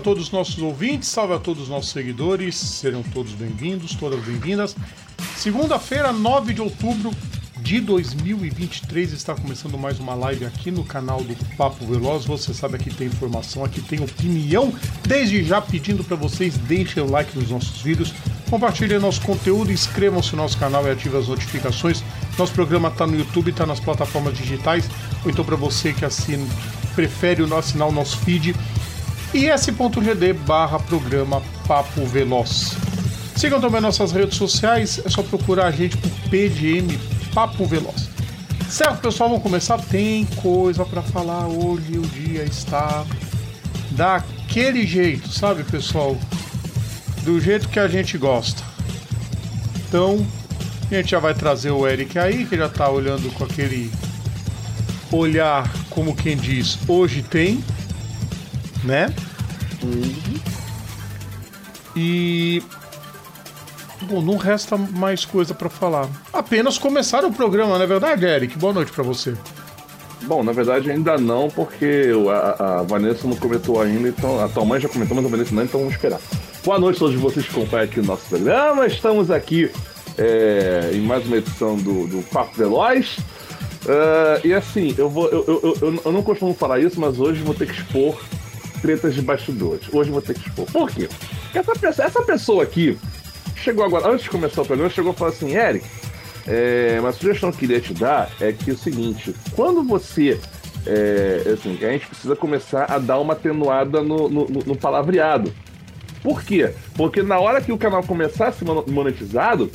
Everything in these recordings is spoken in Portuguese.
A todos os nossos ouvintes, salve a todos os nossos seguidores, serão todos bem-vindos, todas bem-vindas. Segunda-feira, 9 de outubro de 2023, está começando mais uma live aqui no canal do Papo Veloz. Você sabe aqui tem informação, aqui tem opinião. Desde já pedindo para vocês deixem o like nos nossos vídeos, compartilhem nosso conteúdo, inscrevam-se no nosso canal e ativem as notificações. Nosso programa está no YouTube, está nas plataformas digitais, ou então para você que assina, prefere assinar o nosso feed is.gd barra programa Papo Veloz. Sigam também nossas redes sociais, é só procurar a gente por PDM Papo Veloz. Certo, pessoal, vamos começar? Tem coisa para falar hoje, o dia está daquele jeito, sabe, pessoal? Do jeito que a gente gosta. Então, a gente já vai trazer o Eric aí, que já tá olhando com aquele olhar, como quem diz, hoje tem, né? E bom, não resta mais coisa para falar. Apenas começar o programa, não é verdade, Eric? Boa noite para você. Bom, na verdade ainda não, porque a, a, Vanessa não comentou ainda, então a tua mãe já comentou, mas a Vanessa não, então vamos esperar. Boa noite a todos vocês que acompanham aqui o nosso programa. Estamos aqui é, em mais uma edição do, do Papo Veloz. Uh, e assim, eu, vou, eu, eu, eu, eu, não costumo falar isso, mas hoje vou ter que expor tretas de bastidores. Hoje vou ter que expor. Por quê? Porque essa pessoa, essa pessoa aqui chegou agora, antes de começar o programa, chegou e falou assim: Eric, é, uma sugestão que eu queria te dar é que é o seguinte: quando você. É, assim, a gente precisa começar a dar uma atenuada no, no, no palavreado. Por quê? Porque na hora que o canal começar a ser monetizado,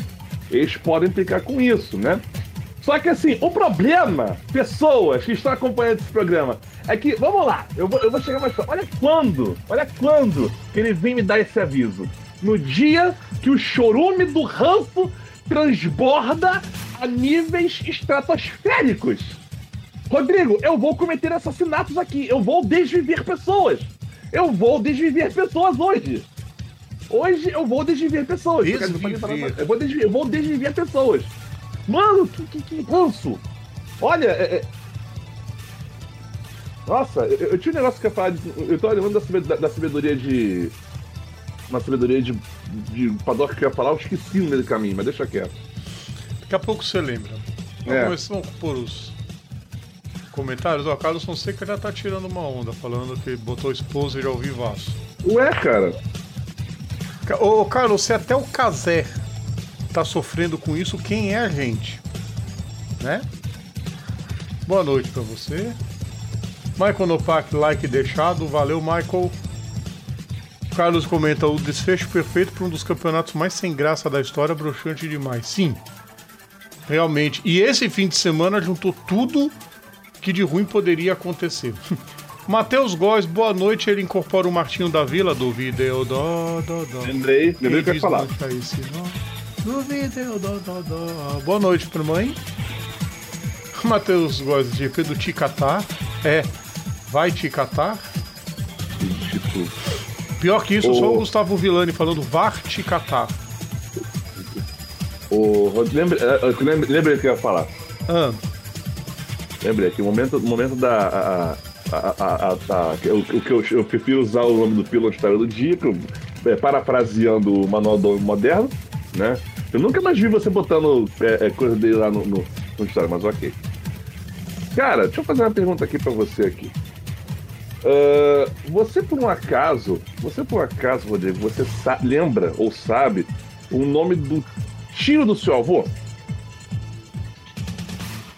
eles podem implicar com isso, né? Só que assim, o problema, pessoas que estão acompanhando esse programa, é que, vamos lá, eu vou, eu vou chegar mais Olha quando, olha quando que ele vem me dar esse aviso. No dia que o chorume do ranço transborda a níveis estratosféricos. Rodrigo, eu vou cometer assassinatos aqui. Eu vou desviver pessoas. Eu vou desviver pessoas hoje. Hoje eu vou desviver pessoas. Desviver. Eu vou desviver, eu vou desviver pessoas. Mano, que, que, que ranço! Olha, é, é... Nossa, eu, eu, tinha um negócio que eu ia falar. De, eu tô lembrando da, da, da sabedoria de. Uma sabedoria de, de Paddock que eu ia falar, eu esqueci no meio do caminho, mas deixa quieto. Daqui a pouco você lembra. É. vamos por os comentários. Ó, o Carlos Fonseca já tá tirando uma onda, falando que botou esposa e ao vivaço. Ué, cara. Ô, Carlos, se até o Casé está sofrendo com isso, quem é a gente? Né? Boa noite para você. Michael Nopak, like deixado. Valeu, Michael. Carlos comenta o desfecho perfeito para um dos campeonatos mais sem graça da história, broxante demais. Sim, realmente. E esse fim de semana juntou tudo que de ruim poderia acontecer. Matheus Góes, boa noite. Ele incorpora o Martinho da Vila do vídeo. Lembrei, lembrei que ia falar. Esse, no vídeo, do, do, do. Boa noite, pro mãe. Matheus gosta de GP do Ticatá. É, vai Ticatá. Pior que isso, o... só o Gustavo Villani falando VAR Ticatá. O... Lembre... Lembre... Lembrei que eu ia falar. Ah. Lembrei que o momento, momento da. A, a, a, a, que eu, eu prefiro usar o nome do pílula história do dia, que eu, é, parafraseando o manual do moderno, né? Eu nunca mais vi você botando é, é, coisa dele lá no, no, no história, mas ok. Cara, deixa eu fazer uma pergunta aqui para você aqui. Uh, você por um acaso, você por um acaso, Rodrigo, você lembra ou sabe o nome do tio do seu avô?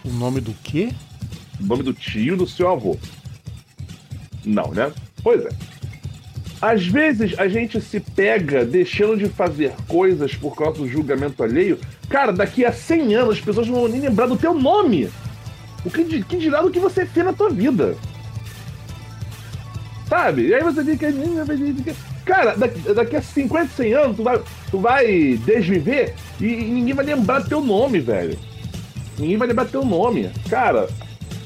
O nome do quê? O nome do tio do seu avô. Não, né? Pois é. Às vezes a gente se pega deixando de fazer coisas por causa do julgamento alheio. Cara, daqui a 100 anos as pessoas não vão nem lembrar do teu nome. O que, que dirá do que você fez na tua vida? Sabe? E aí você fica. Cara, daqui, a 50, 100 anos tu vai, tu vai desviver e, e ninguém vai lembrar teu nome, velho. Ninguém vai lembrar teu nome. Cara,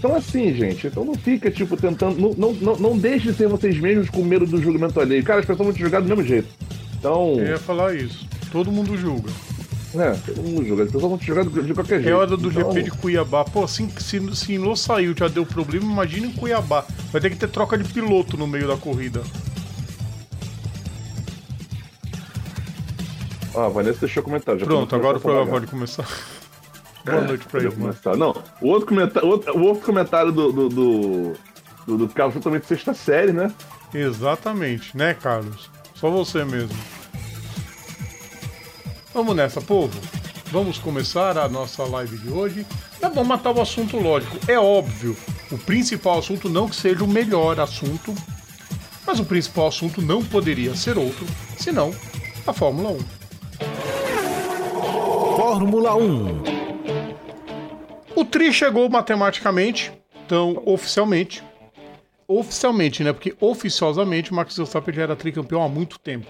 então, assim, gente, então não fica, tipo, tentando. Não, não, não, não deixe de ser vocês mesmos com medo do julgamento alheio. Cara, as pessoas vão te julgar do mesmo jeito. Então. Eu ia falar isso. Todo mundo julga. É, todo mundo julga. As pessoas vão te julgar de qualquer é jeito. É hora do então... GP de Cuiabá. Pô, assim, se, se não saiu já deu problema, imagina em Cuiabá. Vai ter que ter troca de piloto no meio da corrida. Ah, a Vanessa deixou comentar. Já Pronto, agora o programa pode começar. Boa noite pra Já ele, mano. começar. Não, o outro comentário, o outro, o outro comentário do, do, do, do, do Carlos foi também de sexta série, né? Exatamente, né, Carlos? Só você mesmo. Vamos nessa, povo. Vamos começar a nossa live de hoje. É bom matar o assunto lógico. É óbvio, o principal assunto não que seja o melhor assunto, mas o principal assunto não poderia ser outro, senão a Fórmula 1. Fórmula 1. O Tri chegou matematicamente, então oficialmente. Oficialmente, né? Porque oficiosamente o Max Verstappen já era tricampeão há muito tempo.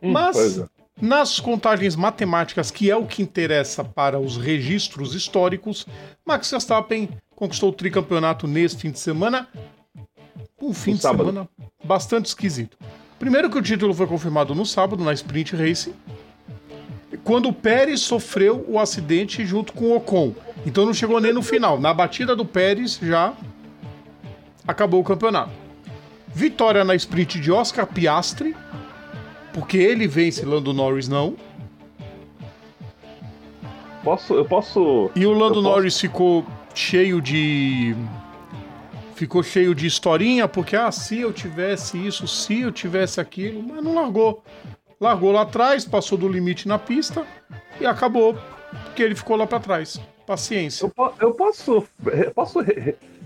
pois Mas é. nas contagens matemáticas, que é o que interessa para os registros históricos, Max Verstappen conquistou o tricampeonato neste fim de semana. Um fim No de sábado. semana bastante esquisito. Primeiro que o título foi confirmado no sábado, na Sprint Race, quando o Pérez sofreu o acidente junto com o Ocon. Então não chegou nem no final. Na batida do Pérez já acabou o campeonato. Vitória na sprint de Oscar Piastri, porque ele vence Lando Norris não. Posso, eu posso. E o Lando posso- Norris ficou cheio de. Ficou cheio de historinha, porque ah, se eu tivesse isso, se eu tivesse aquilo, mas não largou. Largou lá atrás, passou do limite na pista e acabou, porque ele ficou lá pra trás. Paciência. Eu, eu posso. eu posso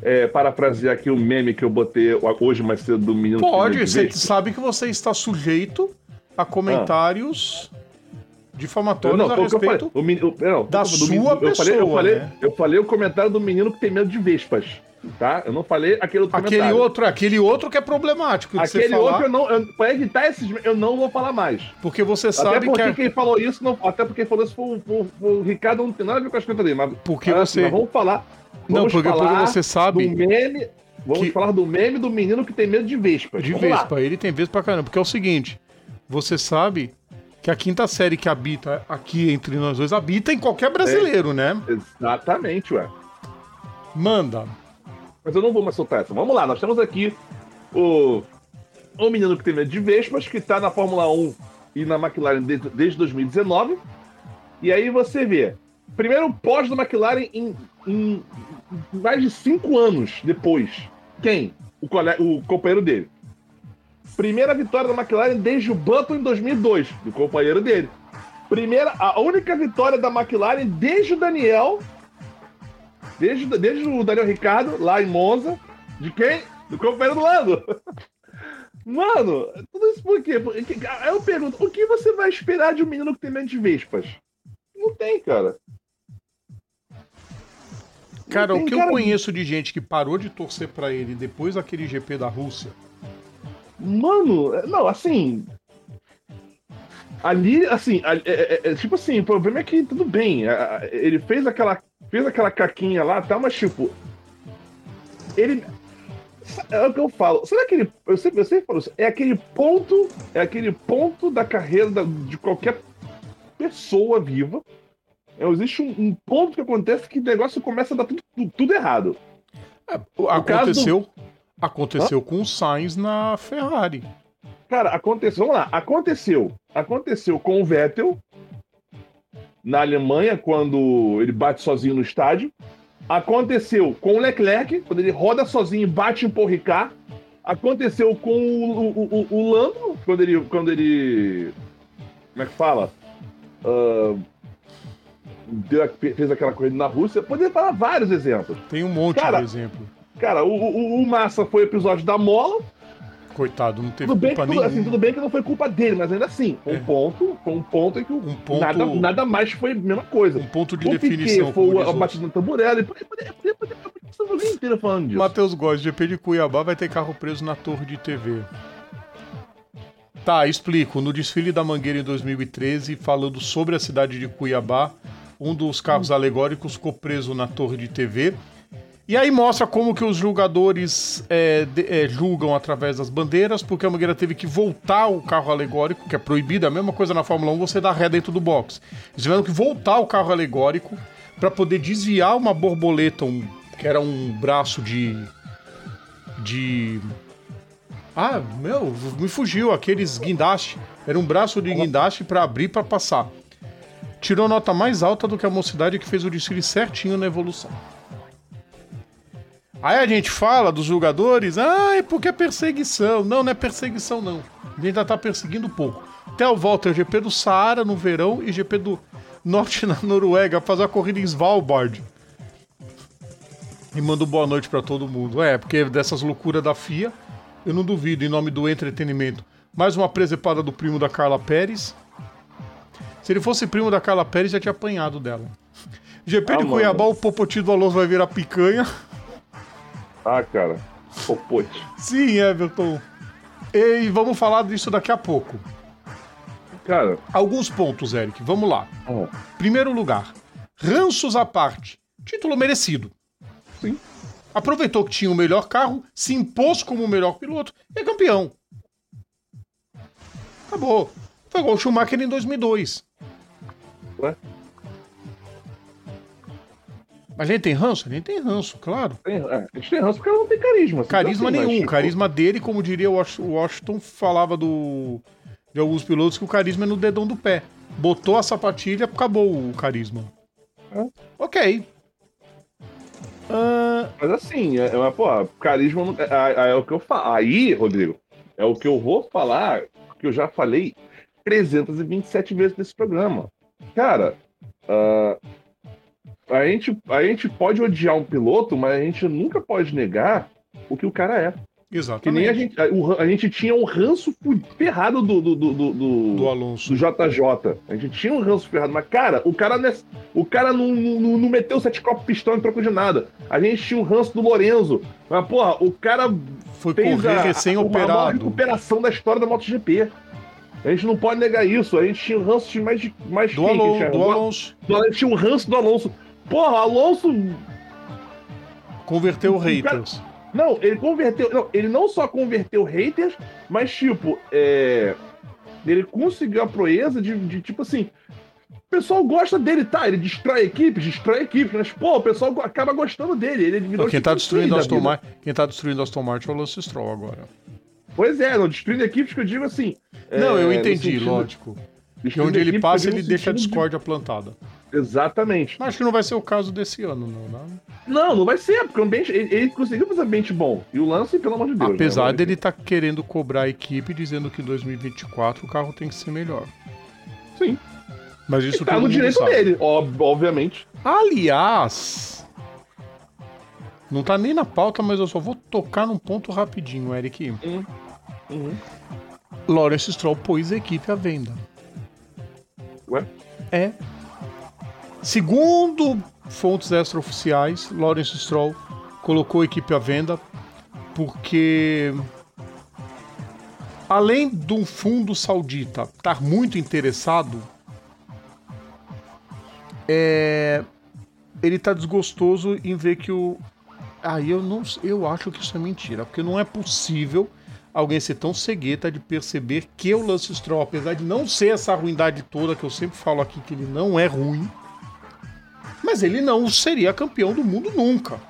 é, parafrasear aqui o meme que eu botei hoje mais cedo do menino. Pode, você sabe que você está sujeito a comentários Eu difamatórios não, a falei. respeito. O menino, o- não, da do sua menino- eu falei, eu pessoa, falei, né? eu falei o comentário do menino que tem medo de vespas, tá? Eu não falei aquele outro Aquele comentário. outro, aquele outro que é problemático Aquele falar, outro eu não. Eu, pra evitar esses. Eu não vou falar mais. porque você Até sabe que porque é- quem falou isso, não, até porque falou isso foi, o- foi, foi o Ricardo, não tem nada a ver com as contas dele, mas. Porque mas, você- mas vamos falar. Não, vamos porque- porque falar você sabe Do meme. Vamos que- falar do meme do menino que tem medo de vespas. de Vamos lá. Vespa, ele tem Vespa pra caramba, porque é o seguinte, você sabe que a quinta série que habita aqui entre nós dois habita em qualquer brasileiro, né? Exatamente, ué. Manda. Mas eu não vou mais soltar essa. Vamos lá, nós temos aqui o, o menino que tem medo de vespas, que tá na Fórmula 1 e na McLaren desde, desde 2019. E aí você vê, primeiro pós da McLaren em, em mais de cinco anos depois. Quem? O, cole- o companheiro dele. Primeira vitória da McLaren desde o Button em 2002, do companheiro dele. Primeira, a única vitória da McLaren desde o Daniel Desde, desde o Daniel Ricardo, lá em Monza, de quem? Do companheiro do Lando. Mano, tudo isso por quê? Porque- Aí eu pergunto, o que você vai esperar de um menino que tem medo de vespas? Não tem, cara. Cara, o tem, que eu cara. conheço de gente que parou de torcer pra ele depois daquele GP da Rússia, Mano, é- não, assim. Ali, assim, a- é- é- é- tipo assim, o problema é que tudo bem. a- Ele fez aquela, fez aquela caquinha lá, tá, mas tipo. Ele. É o que eu falo. Será que ele. Eu sempre, eu sempre falo isso. É aquele ponto. É aquele ponto da carreira da- de qualquer pessoa viva. É, existe um, um ponto que acontece que o negócio começa a dar tudo, tudo- tudo errado. aconteceu, aconteceu com o Sainz na Ferrari. Cara, aconteceu. Vamos lá. Aconteceu. Aconteceu com o Vettel na Alemanha, quando ele bate sozinho no estádio. Aconteceu com o Leclerc, quando ele roda sozinho e bate em Paul Ricard. Aconteceu com o, o, o- o Lando, quando ele, quando ele. Como é que fala? Ah, deu fez aquela corrida na Rússia. Poderia falar vários exemplos. Tem um monte Cara, de exemplo. Cara, o, o, o Massa foi o episódio da mola. Coitado, não teve Tudo bem, que, culpa tudo, nenhuma. assim, tudo bem que não foi culpa dele, mas ainda assim, foi É. um ponto, um ponto em que Um ponto- nada, nada mais foi a mesma coisa. Um ponto de o definição. Piquet foi a o- batida na tamborela, e poderia, o inteiro falando disso. Matheus Góes, GP de Cuiabá vai ter carro preso na torre de TV. Tá, explico. No desfile da Mangueira em 2013, falando sobre a cidade de Cuiabá, um dos carros alegóricos ficou preso na torre de TV. E aí mostra como que os julgadores é, de- é, julgam através das bandeiras, porque a Mangueira teve que voltar o carro alegórico, que é proibido, é a mesma coisa na Fórmula 1, você dá ré dentro do box. Eles tiveram que voltar o carro alegórico para poder desviar uma borboleta, um- que era um braço de. de. Ah, meu, me fugiu aqueles guindaste. Era um braço de guindaste para abrir para passar. Tirou nota mais alta do que a mocidade que fez o desfile certinho na evolução. Aí a gente fala dos jogadores, ah, é porque é perseguição. Não, não é perseguição, não. A gente ainda tá perseguindo pouco. Até o é GP do Saara no verão e GP do Norte na Noruega, fazer a corrida em Svalbard. E mando boa noite para todo mundo. É, porque dessas loucuras da FIA, eu não duvido, em nome do entretenimento. Mais uma presepada do primo da Carla Pérez. Se ele fosse primo da Carla Pérez, já tinha apanhado dela. GP ah, de Cuiabá, o Popoti do Alonso vai virar picanha. Ah, cara. Popote. Sim, Everton. E vamos falar disso daqui a pouco. Cara. Alguns pontos, Eric. Vamos lá. Oh. Primeiro lugar. Ranços à parte. Título merecido. Sim. Aproveitou que tinha o melhor carro, se impôs como o melhor piloto e é campeão. Acabou. Foi igual o Schumacher em 2002. Ué? A gente tem ranço? A gente tem ranço, claro. Tem, é, a gente tem ranço porque ela não tem carisma. Carisma assim, nenhum. Tipo... Carisma dele, como diria o Washington, falava do de alguns pilotos que o carisma é no dedão do pé. Botou a sapatilha, acabou o carisma. É. Ok. Uh... Mas assim, é, é, pô, carisma é, é, é, o que eu falo. Aí, Rodrigo, é o que eu vou falar, que eu já falei 327 vezes nesse programa. Cara, uh, a gente, a gente pode odiar um piloto, mas a gente nunca pode negar o que o cara é. Exatamente. Que nem a gente, a, a gente tinha um ranço ferrado do do, do, do, do, Alonso. Do JJ. A gente tinha um ranço ferrado, mas, cara, o cara, o cara não, não, não meteu sete copos pistão em troco de nada. A gente tinha um ranço do Lorenzo. Mas, porra, o cara foi correr recém-operado. A maior recuperação da história da MotoGP. A gente não pode negar isso. A gente tinha um ranço de mais de mais do, Alonso, do Alonso. A gente tinha um ranço do Alonso. Porra, Alonso. Converteu o haters. Cara... Não, ele converteu. Não, ele não só converteu haters, mas, tipo, é. Ele conseguiu a proeza de, de tipo assim. O pessoal gosta dele, tá? Ele destrói equipes, destrói equipes, mas, pô, o pessoal acaba gostando dele. Ele virou quem, tá tipo destruindo Aston Martin, quem tá destruindo Aston Martin é o Lance Stroll agora. Pois é, não, destruindo equipes que eu digo assim. Não, é, eu entendi, lógico. E onde ele passa, ele deixa a discórdia de... plantada. Exatamente. Acho que não vai ser o caso desse ano, não, não. Né? Não, não vai ser, porque o ambiente, ele, ele conseguiu fazer ambiente bom. E o lance, pelo amor de Deus. Apesar né? dele estar tá querendo cobrar a equipe dizendo que em 2024 o carro tem que ser melhor. Sim. Mas isso tá no direito sabe. dele, obviamente. Aliás, não tá nem na pauta, mas eu só vou tocar num ponto rapidinho, Eric. Uhum. Uhum. Lawrence Stroll pôs a equipe à venda. Ué? É. Segundo fontes extraoficiais, Lawrence Stroll colocou a equipe à venda porque além um fundo saudita estar muito interessado, é, ele está desgostoso em ver que o. Aí ah, eu não, eu acho que isso é mentira, porque não é possível alguém ser tão cegueta de perceber que o Lance Stroll, apesar de não ser essa ruindade toda que eu sempre falo aqui que ele não é ruim, mas ele não seria campeão do mundo nunca.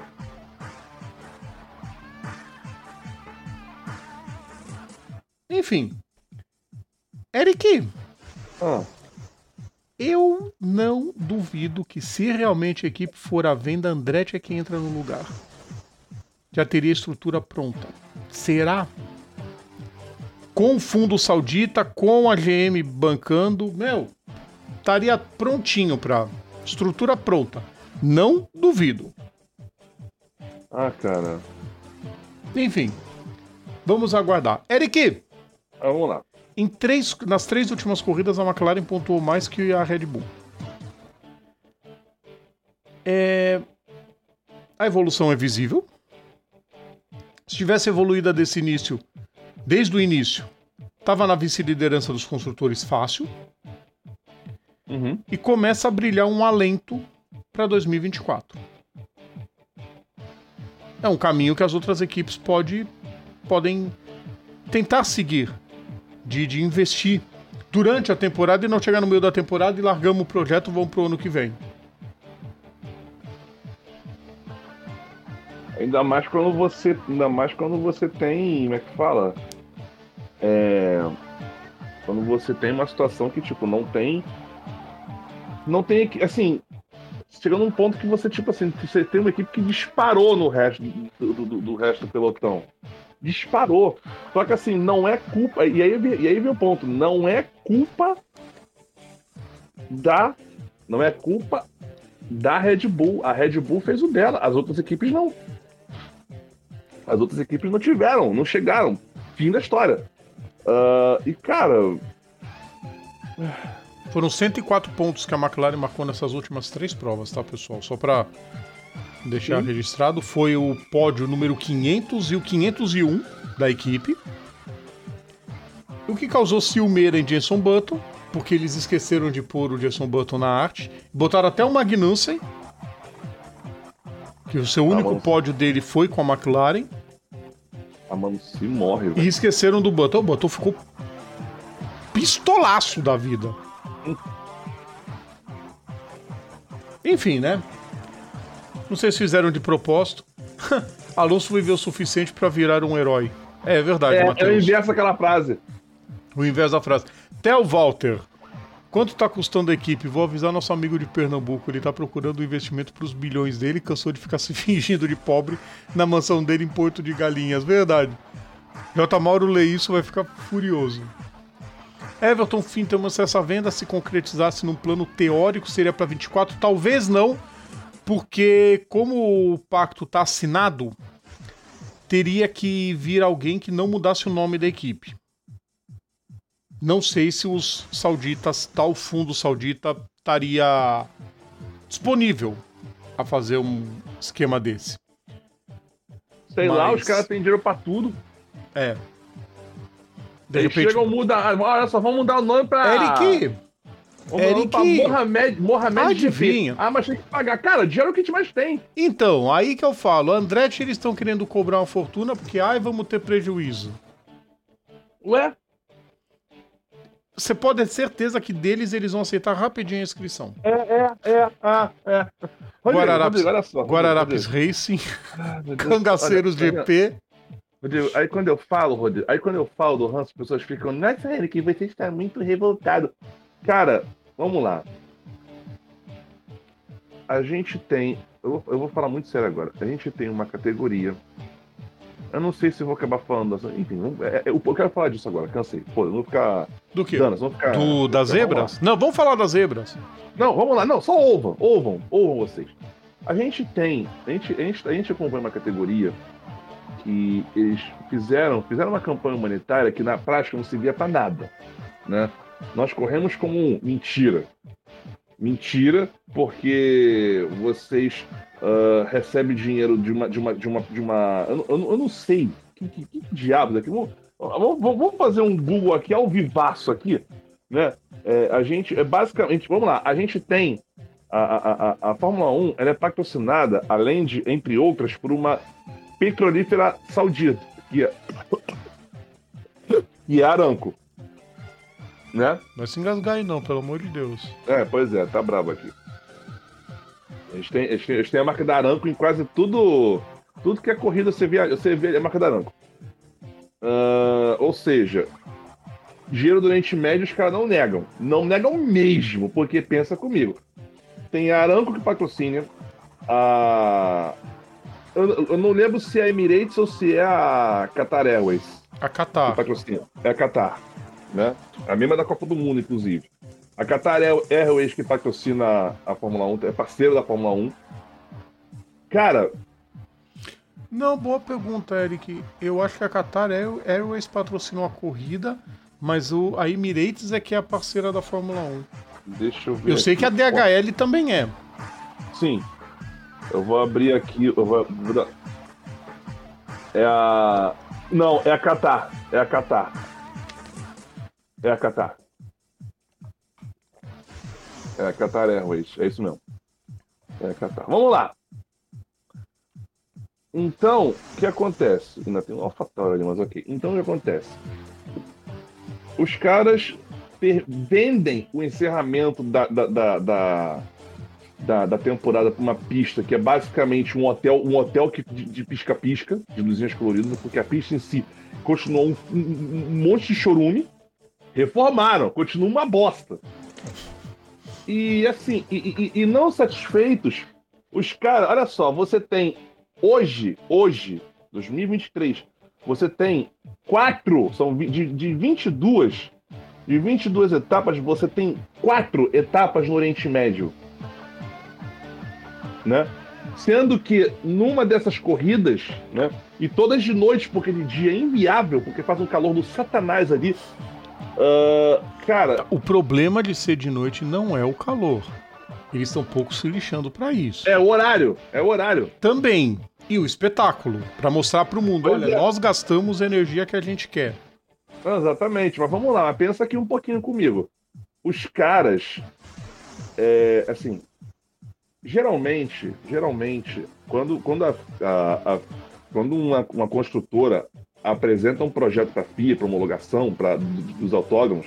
Enfim. Eric. Ah. Eu não duvido que se realmente a equipe for à venda, Andretti é quem entra no lugar. Já teria estrutura pronta. Será? Com o fundo saudita, com a GM bancando, meu, estaria prontinho para Estrutura pronta. Não duvido. Ah, cara. Enfim. Vamos aguardar. Eric! Ah, vamos lá. Em três, nas três últimas corridas, a McLaren pontuou mais que a Red Bull. É... A evolução é visível. Se tivesse evoluído desse início, desde o início, estava na vice-liderança dos construtores fácil. Uhum. E começa a brilhar um alento para 2024. É um caminho que as outras equipes pode, podem tentar seguir, de, de investir durante a temporada e não chegar no meio da temporada e largamos o projeto vamos pro ano que vem. Ainda mais quando você, ainda mais quando você tem, como é que fala? É, quando você tem uma situação que, tipo, não tem. Não tem. Assim. Chega num ponto que você, tipo assim, você tem uma equipe que disparou no resto do, do, do resto do pelotão. Disparou. Só que assim, não é culpa. E aí, e aí vem o ponto. Não é culpa da. Não é culpa da Red Bull. A Red Bull fez o dela, as outras equipes não. As outras equipes não tiveram, não chegaram. Fim da história. Uh, e, cara. Foram 104 pontos que a McLaren marcou nessas últimas três provas, tá, pessoal? Só para deixar Sim. registrado. Foi o pódio número 500 e o 501 da equipe. O que causou ciumeira em Jenson Button, porque eles esqueceram de pôr o Jenson Button na arte. Botaram até o Magnussen, que o seu único pódio dele foi com a McLaren. A mano se morre, velho. E esqueceram do Button. O Button ficou pistolaço da vida. Enfim, né? Não sei se fizeram de propósito. Alonso viveu o suficiente para virar um herói. É, é verdade, é, Matheus. É o inverso daquela frase. O inverso da frase. Theo Walter. Quanto está custando a equipe? Vou avisar nosso amigo de Pernambuco. Ele está procurando um investimento para os bilhões dele. Cansou de ficar se fingindo de pobre na mansão dele em Porto de Galinhas. Verdade. J. Mauro lê isso vai ficar furioso. Everton Fintelman, se essa venda se concretizasse num plano teórico, seria para 24? Talvez não, porque como o pacto está assinado, teria que vir alguém que não mudasse o nome da equipe. Não sei se os sauditas, tal fundo saudita, estaria disponível a fazer um esquema desse. Sei Mas... lá, os caras têm dinheiro pra tudo. É. De Eles repente... chegam, muda. Olha só, vamos mudar o nome pra. Eric! Eric... Pra Mohamed, Mohamed Adivinha. Ah, mas tem que pagar. Cara, dinheiro é o que a gente mais tem. Então, aí que eu falo. Andretti, eles estão querendo cobrar uma fortuna porque, ai, vamos ter prejuízo. Ué? Você pode ter certeza que deles eles vão aceitar rapidinho a inscrição. É, é, é, é. é. Guararapes, Rodrigo, só, Guararapes Rodrigo. Racing, ah, Cangaceiros olha, GP. Rodrigo, aí quando eu falo, Rodrigo, aí quando eu falo do Hans, as pessoas ficam, nossa, Eric, você está muito revoltado. Cara, vamos lá. A gente tem, eu, eu vou falar muito sério agora, a gente tem uma categoria eu não sei se vou acabar falando. Enfim, é, é, eu, eu quero falar disso agora, cansei. Pô, eu vou ficar. Do que? Danas, ficar, Do, das zebras? Não, vamos falar das zebras. Não, vamos lá. Não, só ouvam, ouvam, ouvam vocês. A gente tem. A gente, a gente, a gente acompanha uma categoria que eles fizeram, fizeram uma campanha humanitária que na prática não servia para nada. Né? Nós corremos como um mentira. Mentira, porque vocês uh, recebe dinheiro de uma. De uma, de uma, de uma eu, eu, eu não sei. Que, que, que diabos aqui? Vamos, vamos fazer um Google aqui ao vivaço aqui. Né? É, a gente, é basicamente, vamos lá, a gente tem a, a, a, a Fórmula 1 ela é patrocinada, além de, entre outras, por uma petrolífera saudita, que é, que Aramco. Né? Não vai se engasgar aí não, pelo amor de Deus. É, pois é, tá bravo aqui. Eles têm, eles têm, eles têm a marca da Aranco em quase tudo. Tudo que é corrida você vê, você vê a marca da Aranco. Uh, ou seja, dinheiro do Oriente Médio os caras não negam. Não negam mesmo, porque pensa comigo. Tem a Aranco que patrocina. A. Eu, eu, não lembro se é a Emirates ou se é a Qatar Airways. A Qatar. Que patrocina. É a Qatar. Né? A mesma da Copa do Mundo, inclusive. A Qatar Airways, que patrocina a Fórmula 1, é parceiro da Fórmula 1. Cara. Não, boa pergunta, Eric. Eu acho que a Qatar Airways patrocinou a corrida, mas o, a Emirates é que é a parceira da Fórmula 1. Deixa eu ver. Eu sei que a DHL também é. Sim. Eu vou abrir aqui. Eu vou, é a. Não, é a Qatar. É a Qatar. É a Qatar. É, Qatar Airways, é isso mesmo. É Qatar. Vamos lá. Então, o que acontece? Ainda tem um alfatório ali, mas ok. Então, o que acontece? Os caras vendem o encerramento da, da, da, da, da, da temporada para uma pista que é basicamente um hotel, um hotel que, de pisca-pisca, de, de luzinhas coloridas, porque a pista em si continuou um, um, um monte de chorume, reformaram, continua uma bosta. E assim, e, e, e não satisfeitos, os caras, olha só, você tem hoje, hoje, 2023, você tem quatro, são de, de 22, de 22 etapas, você tem quatro etapas no Oriente Médio. Né? Sendo que numa dessas corridas, né, e todas de noite, porque de dia é inviável, porque faz um calor do satanás ali, Uh, cara. O problema de ser de noite não é o calor. Eles estão pouco se lixando para isso. É o horário. É o horário. Também. E o espetáculo. para mostrar para o mundo: pois olha, é. nós gastamos a energia que a gente quer. Exatamente. Mas vamos lá. Pensa aqui um pouquinho comigo. Os caras. É, assim. Geralmente, geralmente, quando, quando, a, a, a quando uma, uma construtora apresenta um projeto para FIA, para homologação pra, dos autódromos,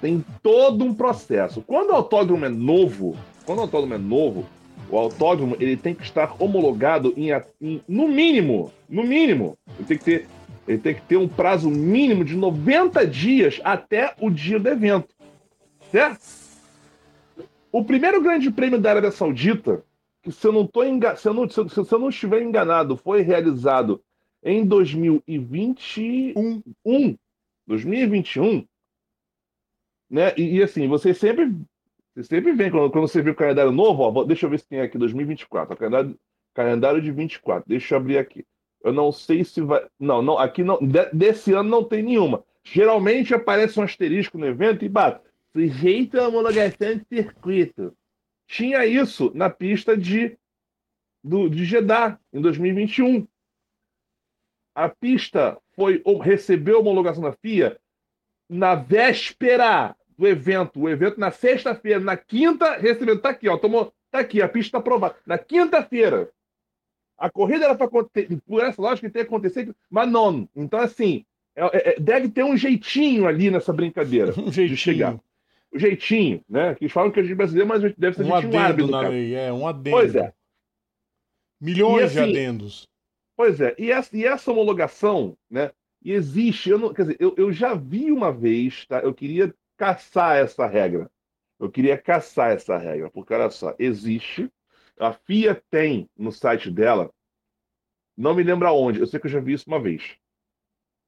tem todo um processo. Quando o autódromo é novo, quando o autódromo é novo, o autódromo ele tem que estar homologado em, em, no mínimo, no mínimo, ele tem que ter ele tem que ter um prazo mínimo de 90 dias até o dia do evento. Certo? O primeiro grande prêmio da Arábia Saudita, que se eu não, tô se eu não, se eu, se eu não estiver enganado, foi realizado em 2021, 2021, né? E, e, assim, você sempre, você sempre vem, quando, quando você vê o calendário novo, ó, deixa eu ver se tem aqui 2024, o calendário, calendário de 24, deixa eu abrir aqui. Eu não sei se vai. Não, não, aqui não. Desse ano não tem nenhuma. Geralmente aparece um asterisco no evento e bate. Sujeito a homologação de circuito. Tinha isso na pista de, do, de Jeddah, em 2021 a pista foi recebeu homologação da FIA na véspera do evento. O evento na sexta-feira, na quinta, recebeu. Tá aqui, ó. Tomou, tá aqui, a pista está aprovada. Na quinta-feira. A corrida era para por essa lógica ter acontecido, mas não. Então, assim, é, é, é, deve ter um jeitinho ali nessa brincadeira um jeitinho. de chegar. O jeitinho, né? Que eles falam que a gente brasileiro, mas deve ser um jeitinho árabe. Na lei, é, um adendo. Pois é. Milhões assim, de adendos. Pois é, e essa, e essa homologação, né? E existe, eu não, quer dizer, eu, eu já vi uma vez, tá? Eu queria caçar essa regra. Eu queria caçar essa regra, porque olha só, existe, a FIA tem no site dela, não me lembro aonde, eu sei que eu já vi isso uma vez.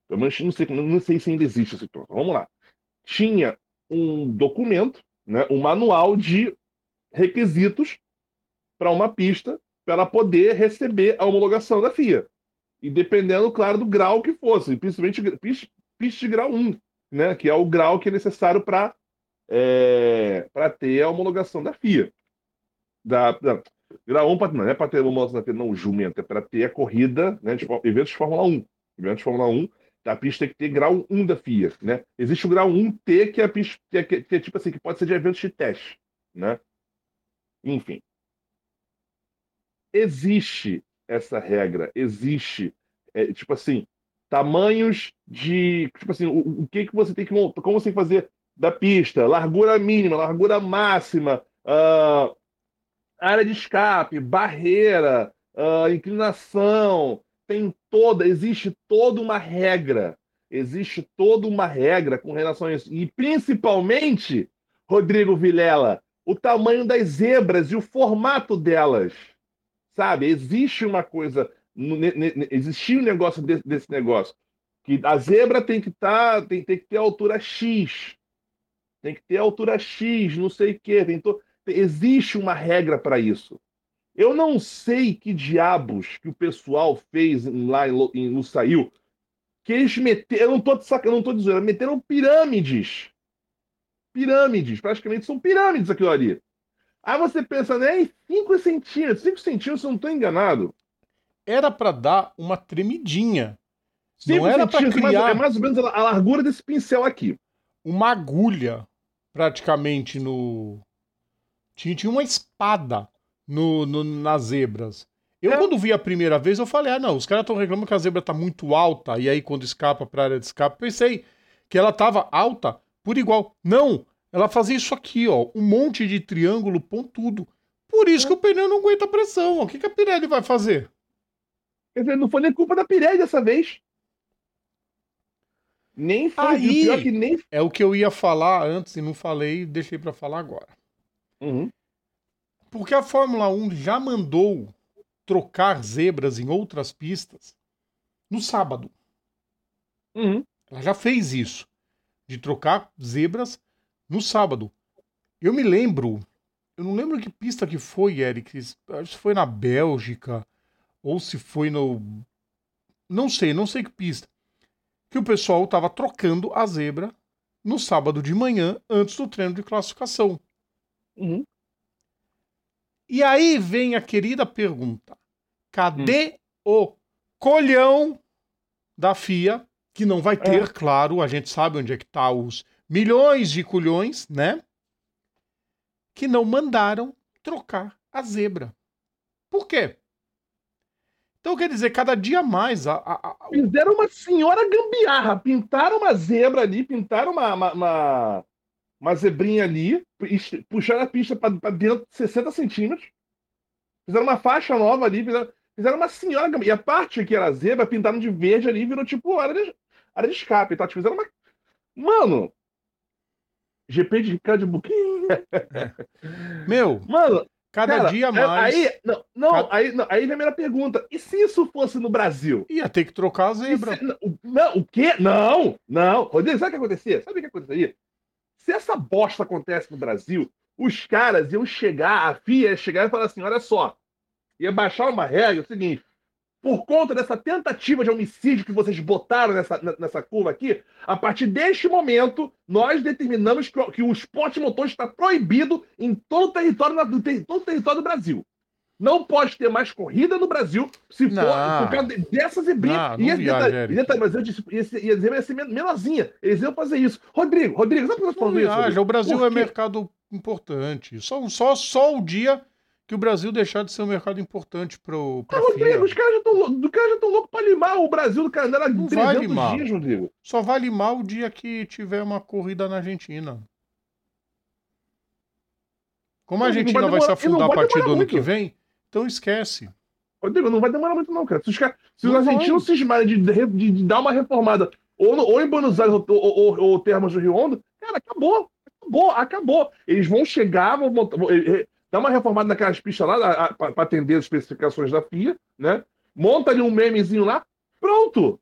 Eu não sei, não sei se ainda existe esse troço. Vamos lá. Tinha um documento, né, um manual de requisitos para uma pista para ela poder receber a homologação da FIA. E dependendo, claro, do grau que fosse, principalmente pista de grau 1, né, que é o grau que é necessário para é, ter a homologação da FIA. Da, da grau 1 pra, não é para ter a homologação da FIA, não, jumento, é para ter a corrida, né, de, eventos de Fórmula 1. Eventos de Fórmula 1, a pista tem que ter grau 1 da FIA, né? Existe o grau 1T, que é a pista que é, que é tipo assim, que pode ser de eventos de teste, né? Enfim existe essa regra, existe, é, tipo assim, tamanhos de, tipo assim, o, o, que que você tem que como você tem que fazer da pista, largura mínima, largura máxima, uh, área de escape, barreira, uh, inclinação, tem toda, existe toda uma regra, existe toda uma regra com relação a isso, e principalmente, Rodrigo Vilela, o tamanho das zebras e o formato delas. Sabe? Existe uma coisa, existia um negócio desse, desse, negócio. Que a zebra tem que estar, tá, tem, tem que ter altura X. Tem que ter altura X, não sei o quê. Existe uma regra para isso. Eu não sei que diabos que o pessoal fez lá em, em Lusail, que eles meteram, eu não tô eu não tô dizendo, meteram pirâmides. Pirâmides, praticamente são pirâmides aquilo ali. Aí você pensa, né? 5 centímetros, 5 centímetros, se eu não estou enganado. Era para dar uma tremidinha. Não era para criar. É mais ou menos a largura desse pincel aqui. Uma agulha, praticamente, no. Tinha, tinha uma espada no, no nas zebras. Eu, é. quando vi a primeira vez, eu falei: ah, não, os caras estão reclamando que a zebra tá muito alta. E aí, quando escapa para área de escape, pensei que ela tava alta por igual. Não! Ela fazia isso aqui, ó, um monte de triângulo pontudo. Por isso que o pneu não aguenta pressão. O que, que a Pirelli vai fazer? Quer dizer, não foi nem culpa da Pirelli dessa vez. Nem foi Aí- pior que nem. É o que eu ia falar antes e não falei, deixei pra falar agora. Uhum. Porque a Fórmula 1 já mandou trocar zebras em outras pistas no sábado. Uhum. Ela já fez isso, de trocar zebras no sábado. Eu me lembro, eu não lembro que pista que foi, Eric, acho que foi na Bélgica, ou se foi no. Não sei, não sei que pista. Que o pessoal estava trocando a zebra no sábado de manhã, antes do treino de classificação. Uhum. E aí vem a querida pergunta: cadê o colhão da FIA? Que não vai ter, claro, a gente sabe onde é que tá os milhões de colhões, né? Que não mandaram trocar a zebra. Por quê? Então quer dizer, cada dia mais a, a- a- Fizeram uma senhora gambiarra. Pintaram uma zebra ali, pintaram uma, uma, uma, uma zebrinha ali, pu- puxaram a pista para dentro de 60 centímetros. Fizeram uma faixa nova ali, fizeram, fizeram uma senhora gambiarra. E a parte que era zebra, pintaram de verde ali, virou tipo área de, área de escape. Tá? Fizeram uma. Mano! GP de Red Bull. meu, Mano, cada cara, dia é- mais Aí, não, não, Cada- aí, não, aí vem a minha pergunta. E se isso fosse no Brasil? ia ter que trocar a zebra. se- não, o- não, o quê? Não, não. Rodrigo, sabe o que acontecia? Sabe o que aconteceria? Se essa bosta acontece no Brasil, os caras iam chegar, a FIA ia chegar e falar assim: olha só, ia baixar uma regra, é o seguinte. Por conta dessa tentativa de homicídio que vocês botaram nessa, nessa curva aqui, a partir deste momento, nós determinamos que, o- que o esporte motor está proibido em todo o território, todo o território do Brasil. Não pode ter mais corrida no Brasil se for Não. por causa de- dessas não e esse detalhe, e mas eu disse, esse, e zebra ia ser men- menorzinha. Eles iam fazer isso. Rodrigo, Rodrigo, sabe por que eu tô falando isso? Rodrigo? o Brasil é mercado importante. Só, só, só o dia que o Brasil deixar de ser um mercado importante pro, pra Ah, Rodrigo, os caras já estão tão loucos pra limar o Brasil do calendário há Não vai 300 limar. dias, Rodrigo. Só vai limar o dia que tiver uma corrida na Argentina. Como a Argentina vai vai se demorar- e não afundar a partir do ano que muito. vem, então esquece. Rodrigo, não vai demorar muito, não, cara. Se os, caras- se os argentinos cismarem de, de, de- de dar uma reformada ou, no- ou em Buenos Aires ou, ou, ou, Termas do Rio Hondo, cara, acabou. Acabou, acabou. Eles vão chegar, vão, vão- dar uma reformada naquelas pistas lá para atender as especificações da FIA, né? Monta ali um memezinho lá, pronto.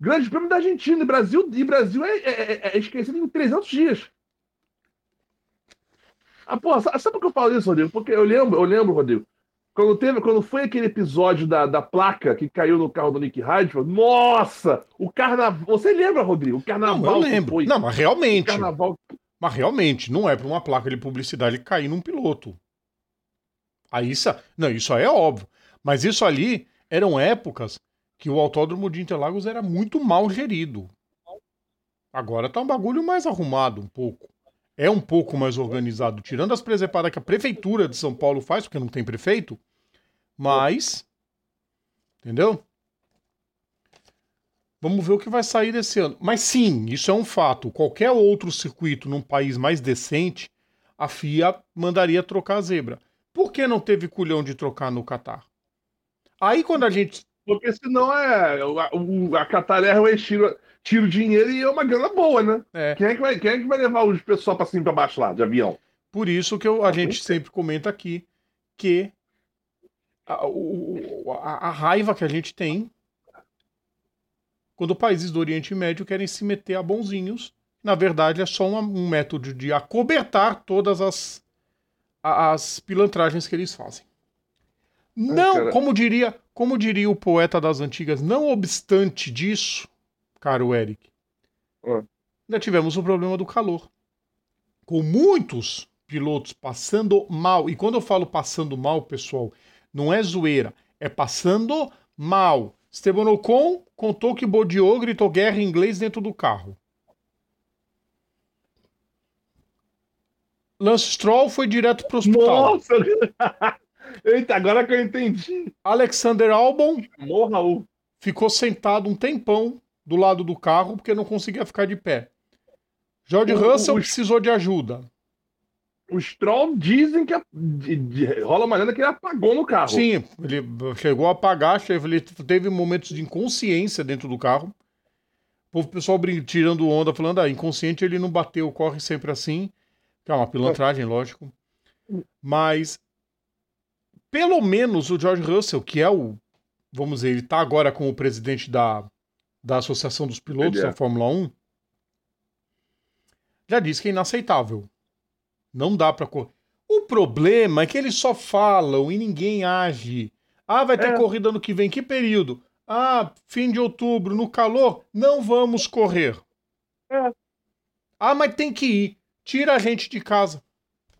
Grande Prêmio da Argentina e Brasil, e Brasil é, é- é- é esquecido em 300 dias. Ah, porra, sa- sabe por que eu falo isso, Rodrigo? Porque eu lembro, eu lembro, Rodrigo, quando, teve, quando foi aquele episódio da, da placa que caiu no carro do Nick Heidfeld, nossa! O carnaval. Você lembra, Rodrigo? O Não, carnaval. eu que lembro. Foi, Não, mas o realmente. carnaval. Mas realmente, não é para uma placa de publicidade cair num piloto. Aí isso, não, isso aí é óbvio. Mas isso ali eram épocas que o autódromo de Interlagos era muito mal gerido. Agora tá um bagulho mais arrumado um pouco. É um pouco mais organizado, tirando as presepadas que a prefeitura de São Paulo faz, porque não tem prefeito. Mas entendeu? Vamos ver o que vai sair desse ano. Mas sim, isso é um fato. Qualquer outro circuito num país mais decente, a FIA mandaria trocar a zebra. Por que não teve culhão de trocar no Catar? Aí quando a gente. Porque senão é. A, o- a Qatar erra o tiro, tiro dinheiro e é uma grana boa, né? É, Quem é que vai, quem é que vai levar os pessoal pra cima e pra baixo lá, de avião? por isso que eu- a gente sempre comenta aqui que a, o- a- a raiva que a gente tem quando países do Oriente Médio querem se meter a bonzinhos. Na verdade, é só uma- um método de acobertar todas as, as pilantragens que eles fazem. Não, cara. como diria, como diria o poeta das antigas, não obstante disso, caro Eric, ainda tivemos o problema do calor. Com muitos pilotos passando mal. E quando eu falo passando mal, pessoal, não é zoeira, é passando mal. Esteban Ocon contou que Bodiô gritou guerra em inglês dentro do carro. Lance Stroll foi direto para o hospital. Nossa! Eita, agora que eu entendi. Alexander Albon Morra o. ficou sentado um tempão do lado do carro porque não conseguia ficar de pé. George O- Russell o- precisou de ajuda. os Stroll dizem que de, de, rola uma lenda que ele apagou no carro. Sim, ele chegou a apagar, ele teve momentos de inconsciência dentro do carro. O pessoal tirando onda, falando, ah, inconsciente ele não bateu, corre sempre assim. É uma pilantragem, lógico. Mas, pelo menos o George Russell, que é o, vamos dizer, ele tá agora como presidente da, da Associação dos Pilotos é. da Fórmula 1, já disse que é inaceitável. Não dá para correr. O problema é que eles só falam e ninguém age. Ah, vai ter é. corrida no que vem. Que período? Ah, fim de outubro, no calor, não vamos correr. É. Ah, mas tem que ir. Tira a gente de casa.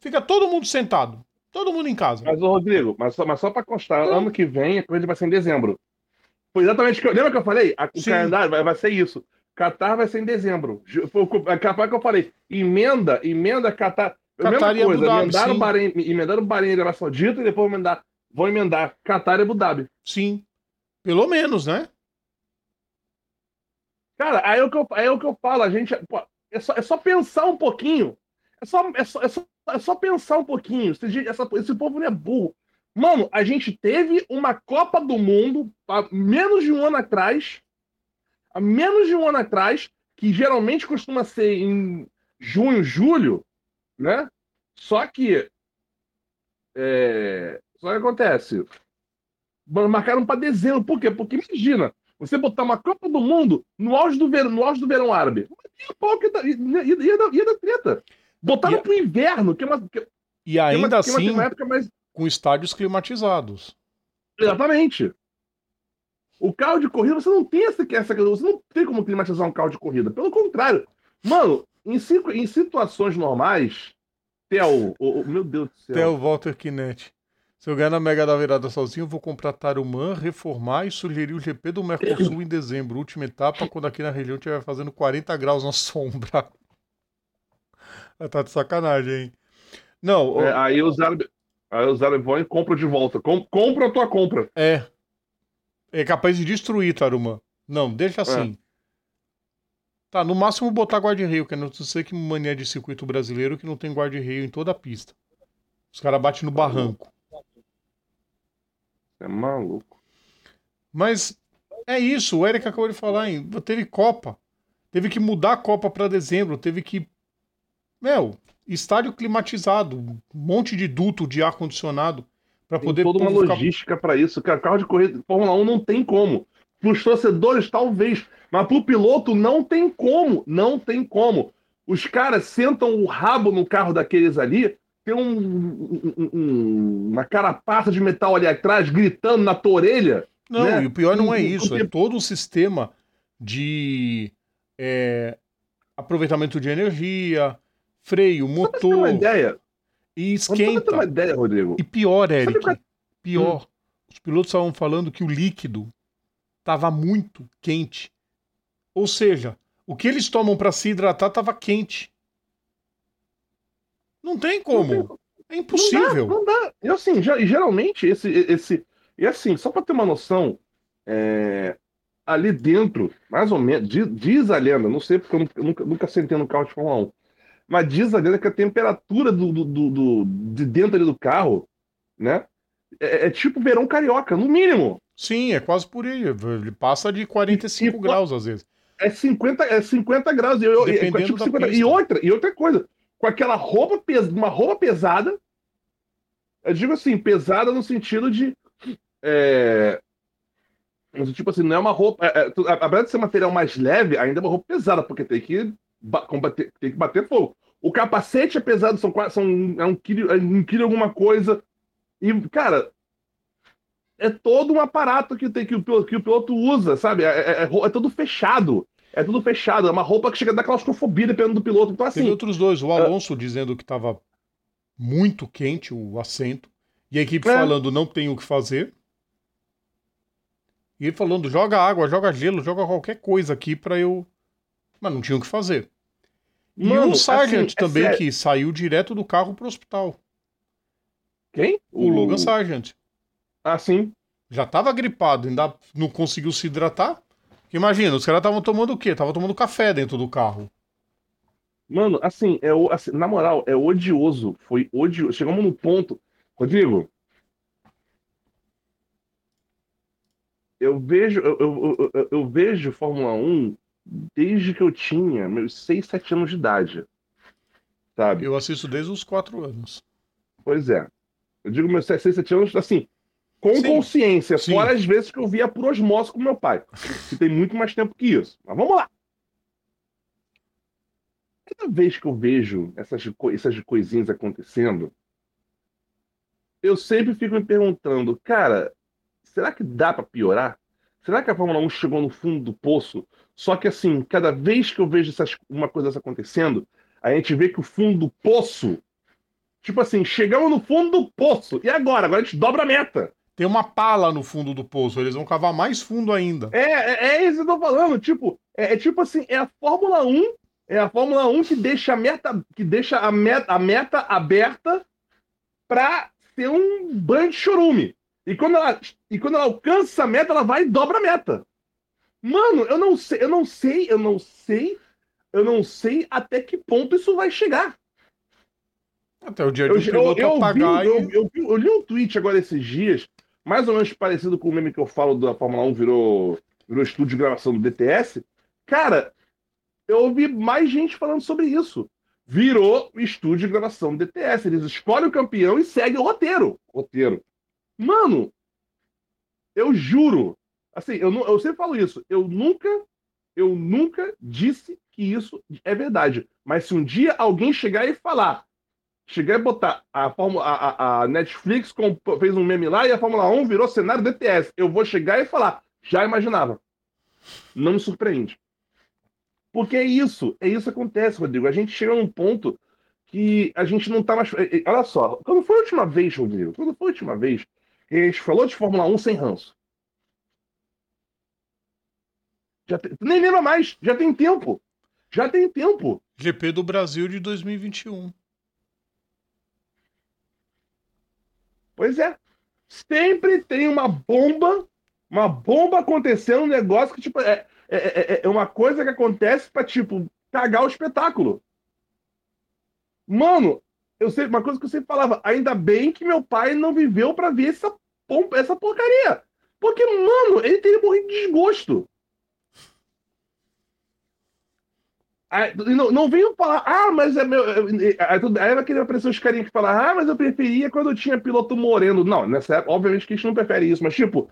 Fica todo mundo sentado. Todo mundo em casa. Mas, Rodrigo, mas só, mas só pra constar, então... ano que vem a corrida vai ser em dezembro. Foi exatamente que eu. Lembra que eu falei? A, o Sim. calendário vai, vai ser isso. Qatar vai ser em dezembro. Foi capaz que eu falei. Emenda, emenda Qatar. Qatar mesma coisa, Dhabi, emendaram, o Bahrein, emendaram Bahrein e Arábia Saudita e depois emendar, vão emendar Qatar e Abu Dhabi. Sim. Pelo menos, né? Cara, aí é o que eu, aí é o que eu falo, a gente. Pô, é, só, é só pensar um pouquinho. É só, é só, é só, é só pensar um pouquinho. Esse, essa, esse povo não é burro. Mano, a gente teve uma Copa do Mundo há menos de um ano atrás. Há menos de um ano atrás, que geralmente costuma ser em junho, julho, né? Só que. É, só que acontece. Marcaram para dezembro. Por quê? Porque imagina, você botar uma Copa do Mundo no auge do verão, no auge do verão árabe. Ia, ia, ia, dar, ia dar treta. Botaram para o inverno, que é uma. Que, e ainda que é uma, assim, é uma mais... com estádios climatizados. Exatamente. O carro de corrida, você não tem essa, essa. Você não tem como climatizar um carro de corrida. Pelo contrário. Mano, em, em situações normais, Theo, oh, meu Deus do céu. Theo Walter Kinet. Se eu ganhar na Mega da Virada sozinho, eu vou comprar Tarumã, reformar e sugerir o GP do Mercosul em dezembro. Última etapa, quando aqui na região estiver fazendo 40 graus na sombra. tá de sacanagem, hein? Não. É, aí os árabes, aí os árabes vão e compram de volta. Com, compra a tua compra. É. É capaz de destruir Tarumã. Não, deixa assim. É. Tá, no máximo botar guarda-reio, que não sei que mania de circuito brasileiro que não tem guarda-reio em toda a pista. Os caras batem no barranco. É maluco. Mas é isso, o Eric acabou de falar, hein? Teve Copa. Teve que mudar a Copa para dezembro, teve que. Meu, estádio climatizado, um monte de duto de ar-condicionado para poder. Toda uma logística ficar... para isso, cara. Carro de corrida, Fórmula 1 não tem como. Para os torcedores, talvez. Mas para o piloto, não tem como. Não tem como. Os caras sentam o rabo no carro daqueles ali, tem um, um, um, uma carapaça de metal ali atrás, gritando na tua orelha. Não, né? e o pior não é isso. É todo o sistema de é, aproveitamento de energia, freio, motor. Uma ideia. E esquenta. Uma ideia, Rodrigo. E pior, Eric. Pior. Hum. Os pilotos estavam falando que o líquido estava muito quente. Ou seja, o que eles tomam para se hidratar estava quente. Não tem como. Não tem... É impossível. Não dá, não dá. E assim, já, geralmente, esse, esse. E assim, só para ter uma noção, é, ali dentro, mais ou menos, diz, diz, a lenda, não sei porque eu nunca, nunca sentei no carro de Fórmula 1, mas diz a lenda que a temperatura do, do, do, do de dentro ali do carro, né? É, é, tipo verão carioca, no mínimo. Sim, é quase por aí. Ele passa de 45 e, graus às vezes. É 50, é 50 graus. Eu, é, tipo 50, e, outra, e outra coisa, com aquela roupa, uma roupa pesada, eu digo assim, pesada no sentido de. É, tipo assim, não é uma roupa. É, é apesar de ser material mais leve, ainda é uma roupa pesada, porque tem que, combater, tem que bater fogo. O capacete é pesado, são, são é um quilo, é um quilo alguma coisa. E, cara, é todo um aparato que, tem, que, o, que o piloto usa, sabe? É, é, é, é tudo fechado. É tudo fechado. É uma roupa que chega a dar claustrofobia dependendo do piloto. Então, assim. Tem outros dois. O Alonso dizendo que estava muito quente o assento. E a equipe é. falando não tem o que fazer. E ele falando, joga água, joga gelo, joga qualquer coisa aqui para eu. Mas não tinha o que fazer. Mano, e o Sargent assim, é também, que saiu direto do carro pro hospital. Quem? O, o... Logan Sargent. Ah, sim. Já tava gripado, ainda não conseguiu se hidratar. Imagina, os caras estavam tomando o quê? Estavam tomando café dentro do carro. Mano, assim, é, o- assim, na moral, é odioso. Foi odioso. Chegamos num ponto. Rodrigo, eu vejo, eu, eu, eu, eu- vejo Fórmula Um desde que eu tinha meus 6 7 anos de idade. Sabe? Eu assisto desde os quatro anos. Pois é. Eu digo meus 6 7 anos, assim, com Sim. consciência, Sim. fora as vezes que eu via por osmose com meu pai, que tem muito mais tempo que isso. Mas vamos lá. Cada vez que eu vejo essas, essas coisinhas acontecendo, eu sempre fico me perguntando, cara, será que dá pra piorar? Será que a Fórmula 1 chegou no fundo do poço? Só que assim, cada vez que eu vejo essas, uma coisa dessa acontecendo, a gente vê que o fundo do poço, tipo assim, chegamos no fundo do poço. E agora? Agora a gente dobra a meta. Tem uma pala no fundo do poço, eles vão cavar mais fundo ainda. É, é, é isso que eu tô falando. Tipo, é, é tipo assim, é a Fórmula 1, é a Fórmula 1 que deixa a meta, que deixa a meta, a meta aberta pra ser um banho de chorume. E quando ela, e quando ela alcança a meta, ela vai e dobra a meta. Mano, eu não sei, eu não sei, eu não sei, eu não sei até que ponto isso vai chegar. Até o dia Eu, do piloto eu, eu, vi, eu, e... eu vi- eu li um tweet agora esses dias, mais ou menos parecido com o meme que eu falo da Fórmula 1 virou, virou estúdio de gravação do DTS. Cara, eu ouvi mais gente falando sobre isso. Virou estúdio de gravação do DTS. Eles escolhem o campeão e seguem o roteiro. Roteiro. Mano, eu juro. Assim, eu, eu sempre falo isso. Eu nunca, eu nunca disse que isso é verdade. Mas se um dia alguém chegar e falar, chegar e botar a, Fórmula- a, a- a Netflix fez um meme lá e a Fórmula 1 virou cenário DTS, eu vou chegar e falar, já imaginava. Não me surpreende. Porque é isso, é isso que acontece, Rodrigo. A gente chega num ponto que a gente não tá mais. eh, eh, Olha só, quando foi a última vez, Rodrigo? Quando foi a última vez que a gente falou de Fórmula 1 sem ranço? Já tem- Nem lembra mais, já tem tempo. Já tem tempo. GP do Brasil de 2021. Pois é. Sempre tem uma bomba, uma bomba acontecendo, um negócio que, tipo, é, é, é- é uma coisa que acontece pra, tipo, cagar o espetáculo. Mano, eu sei, uma coisa que eu sempre falava, ainda bem que meu pai não viveu pra ver essa, essa porcaria. Porque, mano, ele teria morrido de desgosto. Aí, não, não venham falar, ah, mas é meu. Aí, tudo- aí vai querer aparecer os carinhas que falam, ah, mas eu preferia quando eu tinha piloto moreno. Não, nessa época, obviamente que a gente não prefere isso, mas tipo,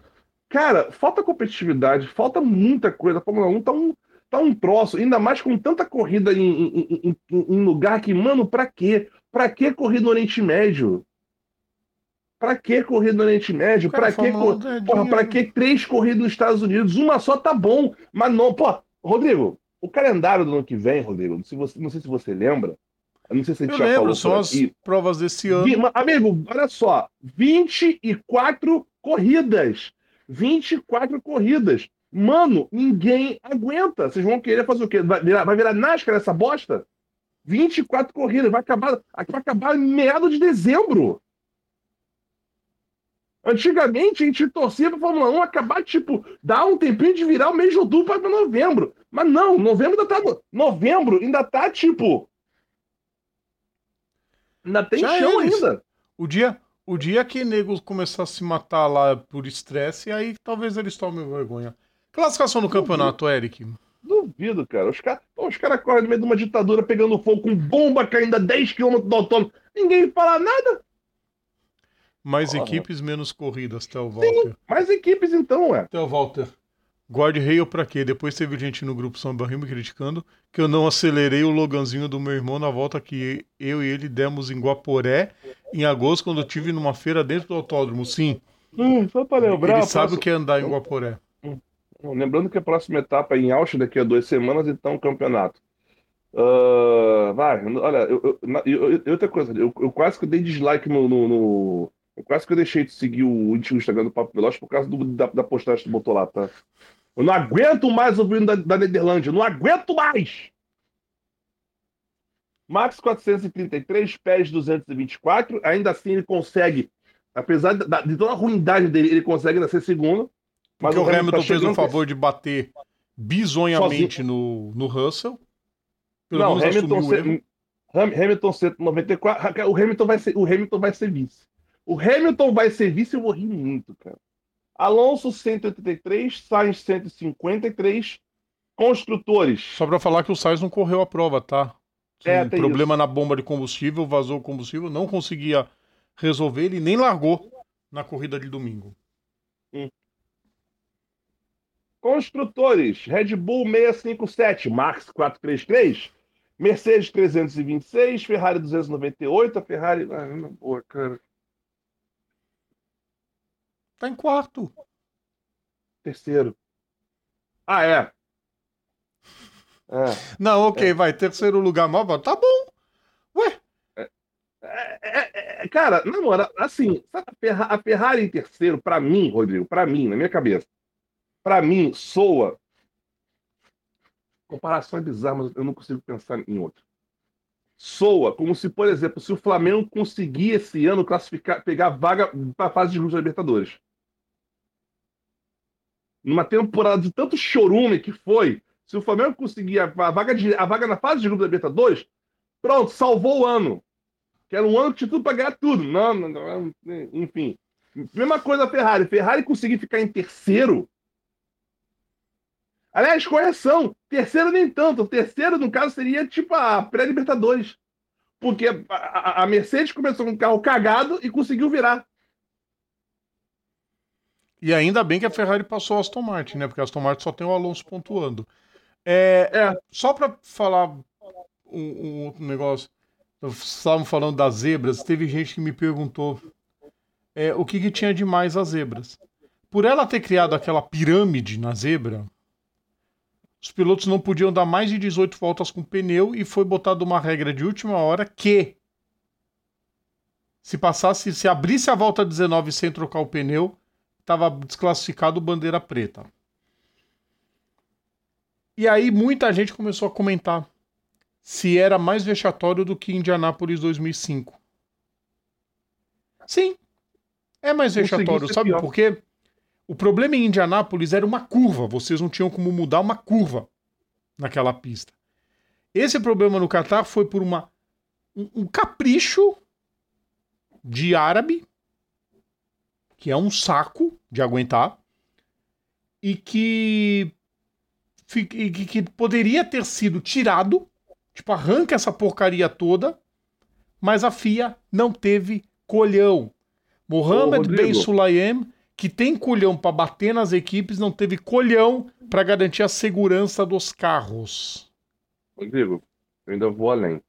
cara, falta competitividade, falta muita coisa. A Fórmula 1 tá um, tá um troço, ainda mais com tanta corrida em, em, em- em- lugar que, mano, pra quê? Pra que corrida no Oriente Médio? Pra que corrida no Oriente Médio? Cara, Pra que, cor- 1 porra, pra que três corridas nos Estados Unidos? Uma só tá bom, mas não, pô, Rodrigo, o calendário do ano que vem, Rodrigo, se você, não sei se você lembra, eu não sei se a Eu gente já lembro, falou são as aqui. provas desse ano. Amigo, olha só, 24 corridas. 24 corridas. Mano, ninguém aguenta. Vocês vão querer fazer o quê? Vai virar, vai virar NASCAR essa bosta? 24 corridas, vai acabar, vai acabar em meados de dezembro. Antigamente a gente torcia pra Fórmula 1 acabar, tipo, dar um tempinho de virar o mês de outubro para novembro. Mas não, novembro ainda tá. no- Novembro ainda tá, tipo. Ainda tem Já chão eles. ainda. O dia, o dia que nego começar a se matar lá por estresse, aí talvez eles tomem vergonha. Classificação no campeonato, Eric. Duvido, cara. Os caras os cara correm no meio de uma ditadura pegando fogo com bomba caindo a 10 km do autônomo. Ninguém fala nada. Mais Porra. equipes, menos corridas, Theo Walter. Mais equipes então, ué. Theo Walter. Guard rail pra quê? Depois teve gente no grupo Samba Rio me criticando que eu não acelerei o Loganzinho do meu irmão na volta que eu e ele demos em Guaporé em agosto, quando eu tive numa feira dentro do autódromo. Sim, Hum, só pra lembrar. ele sabe o que é andar em Guaporé. Lembrando que a próxima etapa é em Austin daqui a duas semanas, então campeonato. Ah, vai, olha, eu, eu- eu- outra coisa, eu, eu quase que dei dislike no, no- no- Eu quase que eu deixei de seguir o antigo Instagram do Papo Veloz por causa do- da, da postagem que tu botou lá, tá? Eu não aguento mais ouvir da, da Nederlândia, eu não aguento mais! Max 433, Pérez 224, ainda assim ele consegue, apesar da- de toda a ruindade dele, ele consegue ainda ser segundo. Porque o Hamilton tá fez o favor de bater bizonhamente no, no Russell. Pelo não, Hamilton, c... Hamilton 194. O Hamilton, vai ser, o Hamilton vai ser vice. O Hamilton vai ser vice, eu vou rir muito, cara. Alonso 183, Sainz 153, construtores. Só para falar que o Sainz não correu a prova, tá? É, um problema isso. na bomba de combustível, vazou o combustível, não conseguia resolver, ele nem largou na corrida de domingo. Hum. Construtores, Red Bull 657, Max 433, Mercedes 326, Ferrari 298, a Ferrari. Ah, boa, cara. Tá em quarto. Terceiro. Ah, é. é. Não, ok, é. vai. Terceiro lugar, mal. Tá bom. Ué. É, é, é cara, na moral, assim, a Ferrari em terceiro, para mim, Rodrigo, para mim, na minha cabeça, para mim, soa. Comparação é bizarra, mas eu não consigo pensar em outra. Soa como se, por exemplo, se o Flamengo conseguir esse ano classificar, pegar vaga para a fase de grupos da Libertadores numa temporada de tanto chorume que foi, se o Flamengo conseguir a vaga, de, a vaga na fase de grupo da Libertadores, pronto, salvou o ano. Que era um ano que tinha tudo para ganhar tudo. Não, não, não, enfim. Mesma coisa a Ferrari. Ferrari conseguir ficar em terceiro. Aliás, correção. Terceiro nem tanto. Terceiro, no caso, seria tipo a pré-Libertadores. Porque a, a Mercedes começou com um carro cagado e conseguiu virar. E ainda bem que a Ferrari passou a Aston Martin, né? Porque a Aston Martin só tem o Alonso pontuando. É, é só para falar um, um, negócio. Estavam falando das zebras. Teve gente que me perguntou é, o que, que tinha de mais as zebras. Por ela ter criado aquela pirâmide na zebra, os pilotos não podiam dar mais de 18 voltas com pneu e foi botada uma regra de última hora que se passasse, se abrisse a volta 19 sem trocar o pneu, estava desclassificado bandeira preta. E aí muita gente começou a comentar se era mais vexatório do que Indianápolis 2005. Sim, é mais vexatório, sabe pior. por quê? O problema em Indianápolis era uma curva, vocês não tinham como mudar uma curva naquela pista. Esse problema no Qatar foi por uma, um, um capricho de árabe que é um saco de aguentar e que, que, que poderia ter sido tirado, tipo, arranca essa porcaria toda, mas a FIA não teve colhão. Mohamed Ben Sulayem, que tem colhão para bater nas equipes, não teve colhão para garantir a segurança dos carros. Rodrigo, eu ainda vou além.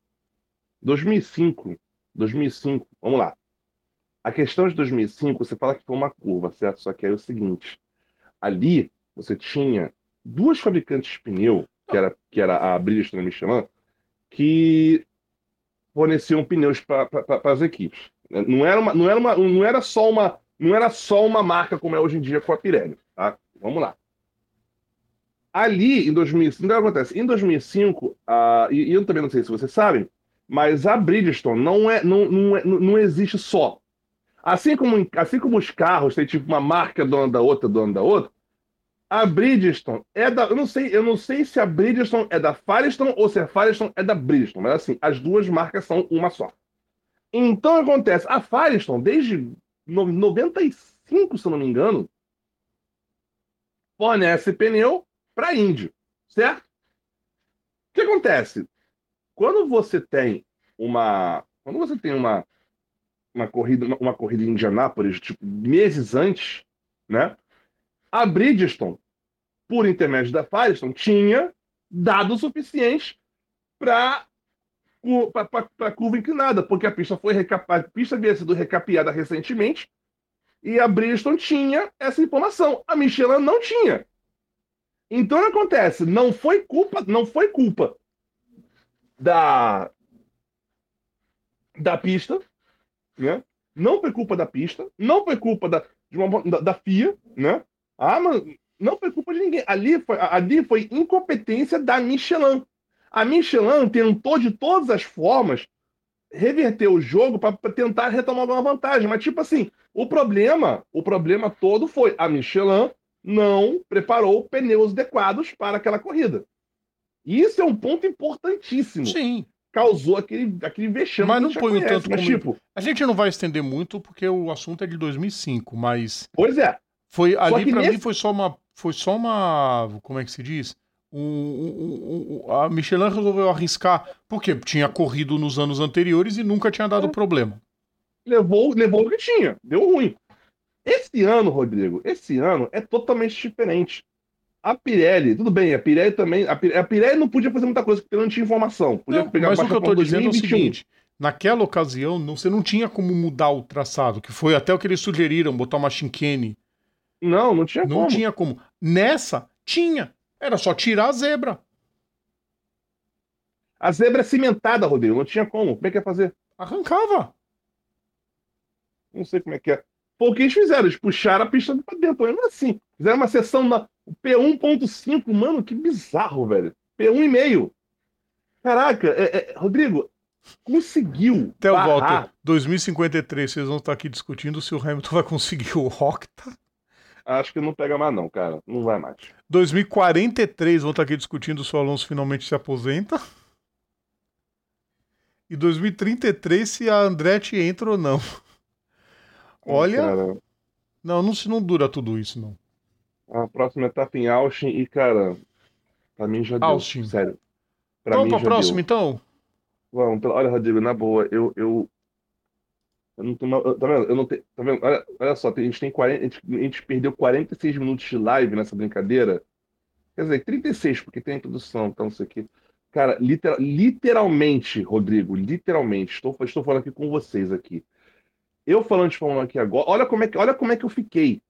2005, 2005, vamos lá. A questão de 2005, você fala que foi uma curva, certo? Só que é o seguinte: ali você tinha duas fabricantes de pneu, que era, que era a Bridgestone e a Michelin, que forneciam pneus para as equipes. Não era, uma, não, era uma, não era só uma não era só uma marca como é hoje em dia com a Pirelli, tá? Vamos lá. Ali, em 2005, o que acontece? Em 2005, uh, e, e, eu também não sei se vocês sabem, mas a Bridgestone não, é, não, não, é, não existe só. Assim como, assim como os carros têm tipo uma marca dona da outra, dona da outra, a Bridgestone é da. Eu não sei, eu não sei se a Bridgestone é da Firestone ou se a Firestone é da Bridgestone, mas assim, as duas marcas são uma só. Então acontece, a Firestone, desde 95, se eu não me engano, fornece pneu para índio, certo? O que acontece? Quando você tem uma. Quando você tem uma uma corrida, uma corrida em Indianápolis, tipo, meses antes, né? A Bridgestone, por intermédio da Firestone, tinha dados suficientes para a curva inclinada, porque a pista foi a pista havia sido recapeada recentemente e a Bridgestone tinha essa informação. A Michelin não tinha. Então acontece? Não foi culpa, não foi culpa da da pista, né? Não foi culpa da pista, não foi culpa da, uma, da, da FIA, né? Ah, mas não foi culpa de ninguém. Ali foi, ali foi incompetência da Michelin. A Michelin tentou de todas as formas reverter o jogo para tentar retomar uma vantagem. Mas, tipo assim, o problema, o problema todo foi a Michelin não preparou pneus adequados para aquela corrida. Isso é um ponto importantíssimo. Sim. Causou aquele, aquele vexame. Mas não põe o já tanto conhece, como- tipo, A gente não vai estender muito porque o assunto é de 2005, mas pois é. foi ali pra nesse- mim foi só uma foi só uma como é que se diz? Um- um- um- a Michelin resolveu arriscar porque tinha corrido nos anos anteriores e nunca tinha É. dado problema. levou, levou o que tinha, deu ruim. Esse ano, Rodrigo, esse ano é totalmente diferente. A Pirelli, tudo bem, a Pirelli também. A Pirelli, a Pirelli não podia fazer muita coisa porque não tinha informação. Podia Não, pegar mas o que eu pra dizendo é o 2021. seguinte: naquela ocasião não- você não tinha como mudar o traçado, que foi até o que eles sugeriram, botar uma chinquene. Não, não tinha Não como. tinha como. Nessa, tinha. Era só tirar a zebra. A zebra é cimentada, Rodrigo, não tinha como. Como é que ia fazer? Arrancava. Não sei como é que é. Foi o que eles fizeram, eles puxaram a pista pra dentro. Mesmo assim, fizeram uma sessão na P1.5, mano, que bizarro, velho. P1,5. Caraca, é- é- Rodrigo, conseguiu. Até o barrar- Walter, 2053, vocês vão estar aqui discutindo se o Hamilton vai conseguir o Octa. Acho que não pega mais, não, cara. Não vai mais. 2043 vão estar aqui discutindo se o Alonso finalmente se aposenta. E 2033 se a Andretti entra ou não. Olha, Cara, não, não, se não dura tudo isso, não. A próxima etapa em Austin e, cara, pra mim já deu. Austin. Sério. Pra Vamos pra próxima, deu. então? Vamos, olha, Rodrigo, na boa, eu. eu... Eu não tô, eu- tá vendo? Eu não tenho, tá vendo? Olha, olha só, a gente tem 40, a gente, a gente perdeu 46 minutos de live nessa brincadeira. Quer dizer, 36, porque tem a introdução, então isso aqui. Cara, literal- literalmente, Rodrigo, literalmente, estou, estou falando aqui com vocês aqui. Eu falando de Fórmula 1 aqui agora, olha como é que, olha como é que eu fiquei.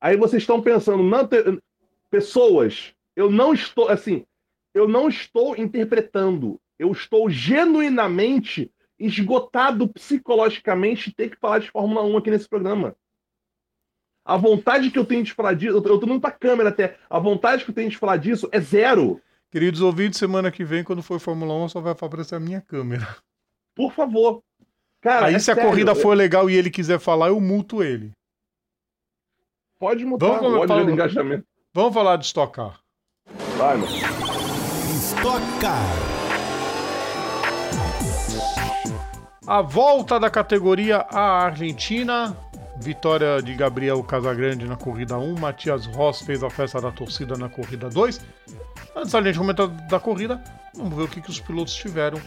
Aí vocês estão pensando, te- pessoas, eu não estou, assim, eu não estou interpretando, eu estou genuinamente esgotado psicologicamente de ter que falar de Fórmula 1 aqui nesse programa. A vontade que eu tenho de falar disso, eu tô olhando pra câmera até, a vontade que eu tenho de falar disso é zero. Queridos ouvintes, semana que vem, quando for Fórmula 1, só vai aparecer a minha câmera. Por favor. Cara, Aí é se a sério, corrida é- for legal e ele quiser falar, eu multo ele. Pode mudar Vamos o ódio de engajamento. Vamos falar de Stock Car. Vai, mano. Stock Car. A volta da categoria à Argentina. Vitória de Gabriel Casagrande na corrida 1. Matias Ross fez a festa da torcida na corrida 2. Antes da gente comentar da corrida, vamos ver o que, que os pilotos tiveram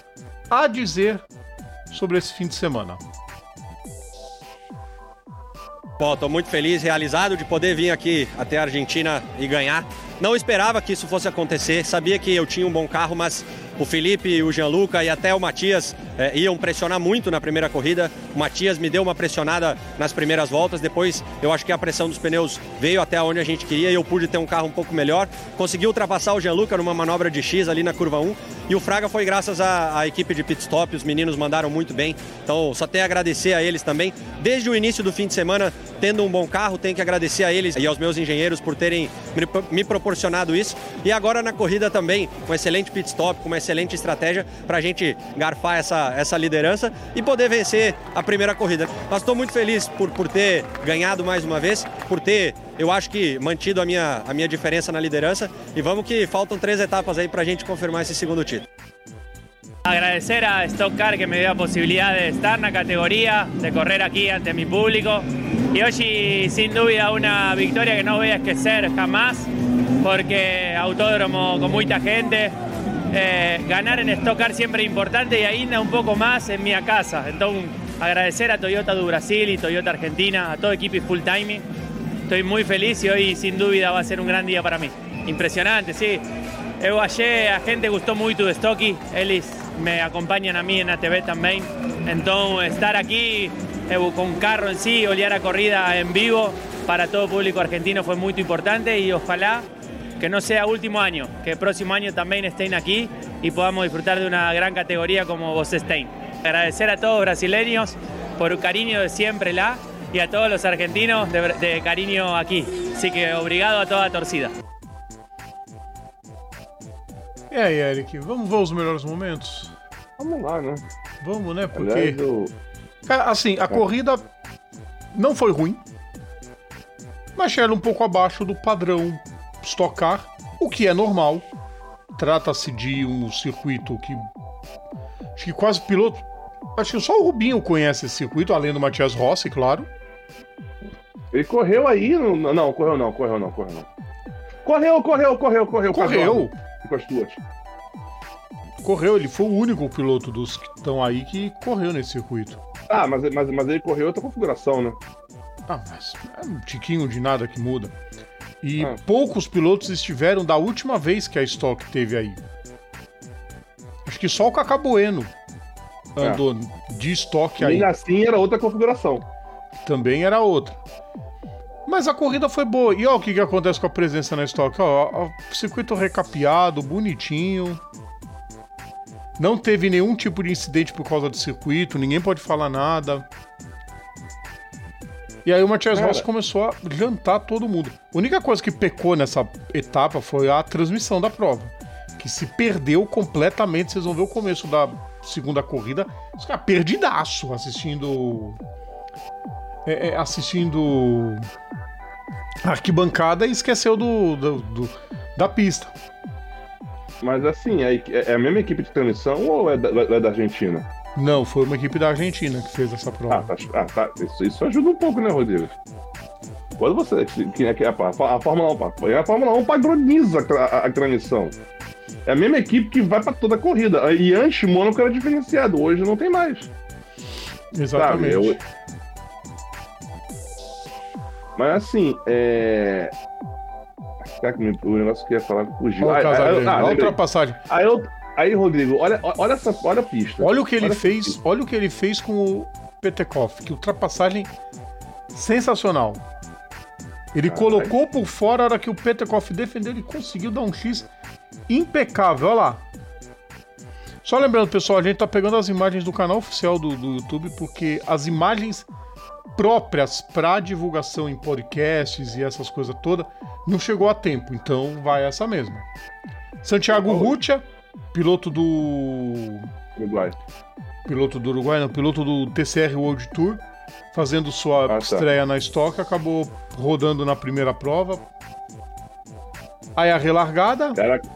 a dizer sobre esse fim de semana. Bom, tô muito feliz, realizado de poder vir aqui até a Argentina e ganhar. Não esperava que isso fosse acontecer, sabia que eu tinha um bom carro, mas o Felipe, o Gianluca e até o Matias eh, iam pressionar muito na primeira corrida. O Matias me deu uma pressionada nas primeiras voltas, depois eu acho que a pressão dos pneus veio até onde a gente queria e eu pude ter um carro um pouco melhor. Consegui ultrapassar o Gianluca numa manobra de X ali na curva 1 e o Fraga foi graças à, equipe de pit stop, os meninos mandaram muito bem. Então só tenho a agradecer a eles também. Desde o início do fim de semana, tendo um bom carro, tenho que agradecer a eles e aos meus engenheiros por terem me, me proporcionado isso. E agora na corrida também, um excelente pit stop, com uma excelente estratégia para a gente garfar essa, essa liderança e poder vencer a primeira corrida. Mas estou muito feliz por, por ter ganhado mais uma vez, por ter, eu acho que, mantido a minha, a minha diferença na liderança. E vamos que faltam três etapas aí para a gente confirmar esse segundo título. Agradecer a Stock Car que me dio la posibilidad de estar en la categoría, de correr aquí ante mi público. Y hoy sin duda una victoria que no voy a esquecer jamás, porque autódromo con mucha gente, eh, ganar en Stock Car siempre es importante y ainda un poco más en mi casa. Entonces agradecer a Toyota do Brasil y Toyota Argentina, a todo equipo y full timing. Estoy muy feliz y hoy sin duda va a ser un gran día para mí. Impresionante, sí. Eu achei, a gente gostou muito do Stock, eles me acompanham a mim na TV também. Então, estar com o carro em si, olhar a corrida em vivo para todo público argentino foi muito importante e ojalá que no sea último año, que el próximo año también estén aquí y podamos disfrutar de una gran categoría como vos estén. Agradecer a todos los brasileños por el cariño de siempre lá y a todos los argentinos de, de cariño aquí. Así que obrigado a toda a torcida. E aí, Eric, vamos ver os melhores momentos? Vamos lá, né? Vamos, né? Porque. Aliás, eu... Cara, assim, a corrida não foi ruim, mas era um pouco abaixo do padrão Stock Car, o que é normal. trata-se de um circuito que. Acho que quase piloto. Acho que só o Rubinho conhece esse circuito, além do Matias Rossi, claro. Ele correu aí. No... Não, correu não, correu não, correu não. Correu, correu, correu, correu. Correu. Com as duas. Correu, ele foi o único piloto dos que estão aí que correu nesse circuito. Ah, mas, mas, mas ele correu outra configuração, né? Ah, mas é um tiquinho de nada que muda. E Ah. poucos pilotos estiveram da última vez que a Stock teve aí. Acho que só o Cacá Bueno andou de estoque E aí. ainda assim era outra configuração. Também era outra. Mas a corrida foi boa. E olha o que, que acontece com a presença na Stock. Ó, ó, o circuito recapeado, bonitinho. Não teve nenhum tipo de incidente por causa do circuito, ninguém pode falar nada. E aí o Matias Cara. Rossi começou a jantar todo mundo. A única coisa que pecou nessa etapa foi a transmissão da prova. Que se perdeu completamente. Vocês vão ver o começo da segunda corrida. Os caras perdidaço assistindo. é, é, assistindo a arquibancada e esqueceu do, do- do- da pista. Mas assim, é, é a mesma equipe de transmissão ou é da, é da Argentina? Não, foi uma equipe da Argentina que fez essa Ah, prova. tá, ah, tá. Isso, isso ajuda um pouco, né, Rodrigo? Quando você. Que, é que a, a, a Fórmula 1, pá, a Fórmula 1 padroniza a, a, a transmissão. É a mesma equipe que vai pra toda a corrida. E antes, Mônaco era diferenciado, hoje não tem mais. Exatamente. Sabe, eu- Mas assim, é. Me- o negócio que eu ia falar fugiu? Olha o Ah, Casagrande, ah, a ultrapassagem. Aí, eu, aí, Rodrigo, olha, olha, essa, olha a pista. Olha o que ele Olha fez, olha o que ele fez com o Petekoff, que ultrapassagem sensacional. Ele Caralho. colocou por fora a hora que o Petekoff defendeu, ele conseguiu dar um X impecável, olha lá. Só lembrando, pessoal, a gente tá pegando as imagens do canal oficial do, do YouTube, porque as imagens próprias para divulgação em podcasts e essas coisas todas não chegou a tempo, então vai essa mesma. Santiago Rutia, piloto do Uruguai. piloto do Uruguai, não, piloto do TCR World Tour, fazendo sua Ah, tá. estreia na Stock, acabou rodando na primeira prova. Aí a relargada, Caraca.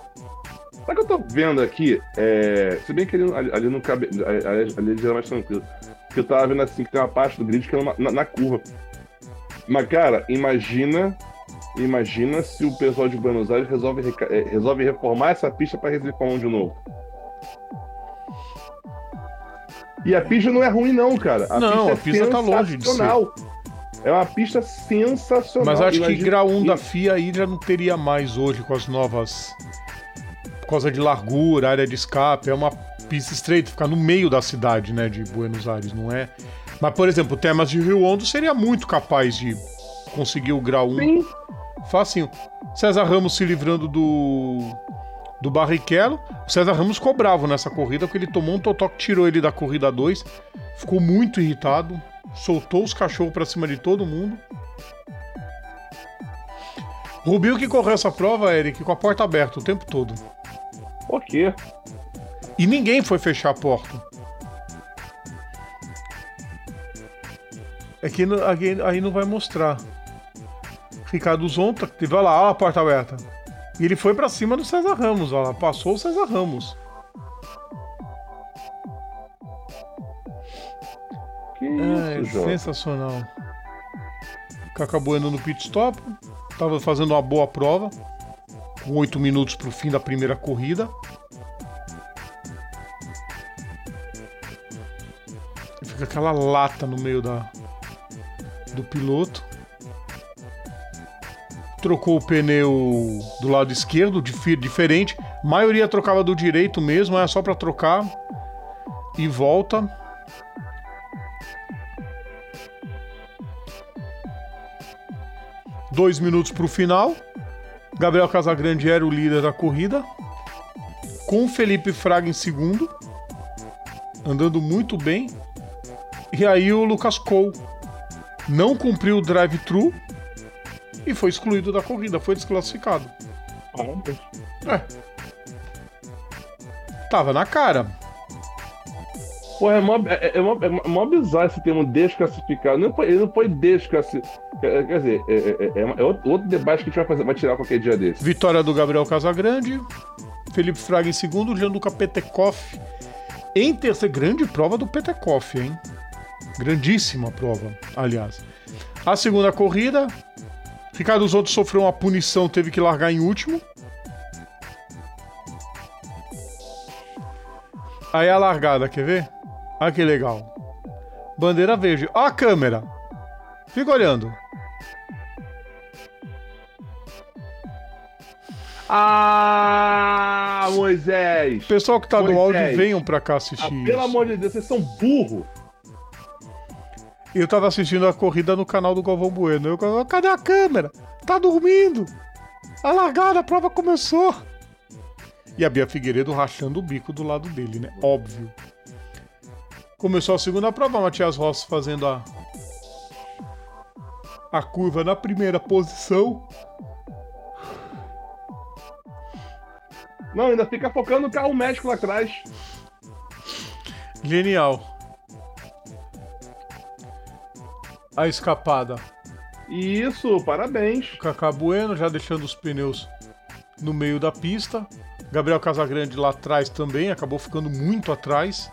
Sabe o que eu tô vendo aqui? É... Se bem que ali, ali, ali não cabe. Ali, ali já é mais tranquilo. Porque eu tava vendo assim que tem uma parte do grid que é uma- na, na curva. Mas, cara, imagina. Imagina se o pessoal de Buenos Aires resolve, eh, resolve reformar essa pista pra reformar de novo. E a pista não é ruim, não, cara. A Não, pista a pista tá longe sensacional. É uma pista sensacional. mas acho que Imagina- grau 1 da FIA aí já não teria mais hoje com as novas. Por causa de largura, área de escape, é uma pista estreita, fica no meio da cidade, né, de Buenos Aires, não é? Mas, por exemplo, o Temas de Rio Hondo seria muito capaz de conseguir o grau 1 Sim. Facinho. César Ramos se livrando do. do Barrichello. O César Ramos ficou bravo nessa corrida porque ele tomou um totó que tirou ele da corrida 2. Ficou muito irritado. Soltou os cachorros pra cima de todo mundo. Rubinho que correu essa prova, Eric, com a porta aberta o tempo todo. Por quê? E ninguém foi fechar a porta. É que aí não vai mostrar. Ricardo Zonta, que teve olha lá, olha a porta aberta. E ele foi pra cima do César Ramos, olha lá, passou o César Ramos. Que É, isso, João? sensacional. Cacabueno no pit stop, tava fazendo uma boa prova, com 8 minutos pro fim da primeira corrida. Fica aquela lata no meio da do piloto. Trocou o pneu do lado esquerdo, diferente. A maioria trocava do direito mesmo, é só pra trocar. E volta. Dois minutos para o final. Gabriel Casagrande era o líder da corrida. Com Felipe Fraga em segundo. Andando muito bem. E aí o Lucas Cole não cumpriu o drive-thru e foi excluído da corrida, foi desclassificado. É. Tava na cara. Pô, é mó, é, é, mó, é mó bizarro esse termo desclassificado. Não foi, ele não foi desclassificado. Quer, dizer, é, é, é, é outro outro debate que a gente vai, fazer, vai tirar qualquer dia desse. Vitória do Gabriel Casagrande. Felipe Fraga em segundo, Gianluca Petekoff em terceiro. Grande prova do Petekoff, hein? Grandíssima prova, aliás. A segunda corrida, Ricardo Zotto sofreu uma punição, teve que largar em último. Aí a largada, quer ver? Olha que legal. Bandeira verde. Ó a câmera. Fica olhando. Ah, Moisés! Pessoal que tá no Moisés. áudio, venham pra cá assistir Ah, isso. pelo amor de Deus, vocês são burro. Eu tava assistindo a corrida no canal do Galvão Bueno. Eu, cadê a câmera? Tá dormindo. A largada, a prova começou. E a Bia Figueiredo rachando o bico do lado dele, né? Óbvio. Começou a segunda prova, Matias Rossi fazendo a a curva na primeira posição. Não, ainda fica focando no carro médico lá atrás. Genial. A escapada. Isso, parabéns. Cacá Bueno já deixando os pneus no meio da pista. Gabriel Casagrande lá atrás também, acabou ficando muito atrás.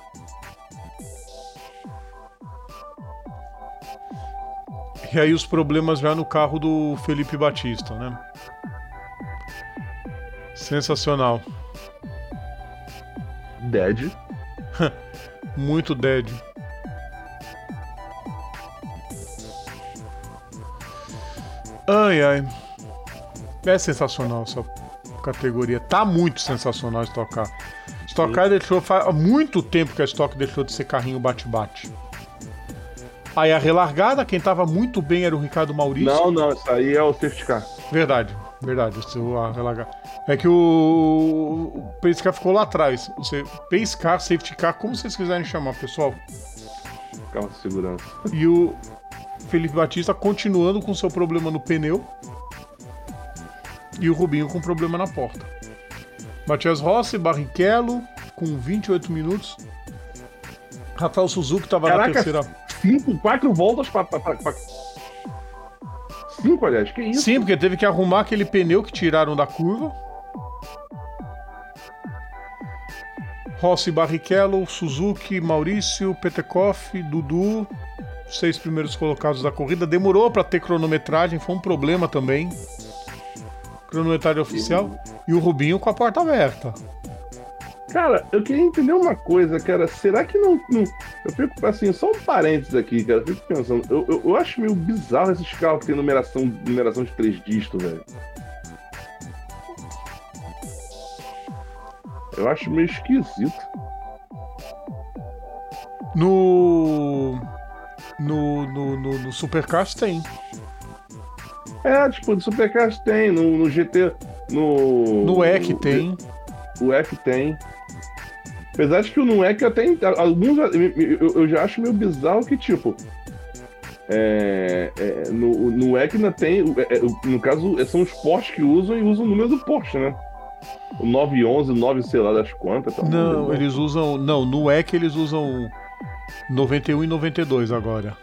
E aí os problemas já no carro do Felipe Batista, né? Sensacional. Dead. Muito dead. Ai, ai. É sensacional essa categoria. Tá muito sensacional Stock Car. Stock Car deixou fa- há muito tempo que a Stock deixou de ser carrinho bate-bate. Aí a relargada, quem tava muito bem era o Ricardo Maurício. Não, não, isso aí é o safety car. Verdade, verdade. a relargada. É que o, o Pace Car ficou lá atrás. Você, Pace Car, Safety Car, como vocês quiserem chamar, pessoal. Carro de segurança. E o Felipe Batista continuando com seu problema no pneu. E o Rubinho com problema na porta. Matias Rossi, Barrichello, com 28 minutos. Rafael Suzuki estava na terceira. cinco, quatro voltas pra- Cinco, aliás, que isso? Sim, porque teve que arrumar aquele pneu que tiraram da curva. Rossi, Barrichello, Suzuki, Maurício, Petekoff, Dudu, seis primeiros colocados da corrida. Demorou para ter cronometragem, foi um problema também. Cronometragem oficial. E o Rubinho com a porta aberta. Cara, eu queria entender uma coisa, cara. Será que não. não- eu fico assim, só um parênteses aqui, cara. Eu fico pensando. Eu, eu, eu acho meio bizarro esses carros que tem numeração, numeração de três dígitos, velho. Eu acho meio esquisito. No. No, no, no, no Supercars tem. É, tipo, do Supercars tem, no, no GT. No. No EC tem. O EC tem. Apesar de que o no EC até. Alguns. Eu, eu- já acho meio bizarro que, tipo. É, é, no, no EC ainda tem. é, é, no caso, são os Porsche que usam e usam o número do Porsche, né? O 911, o 9, sei lá das quantas. tá? Não, eles usam. Não, no EC eles usam 91 e 92 agora.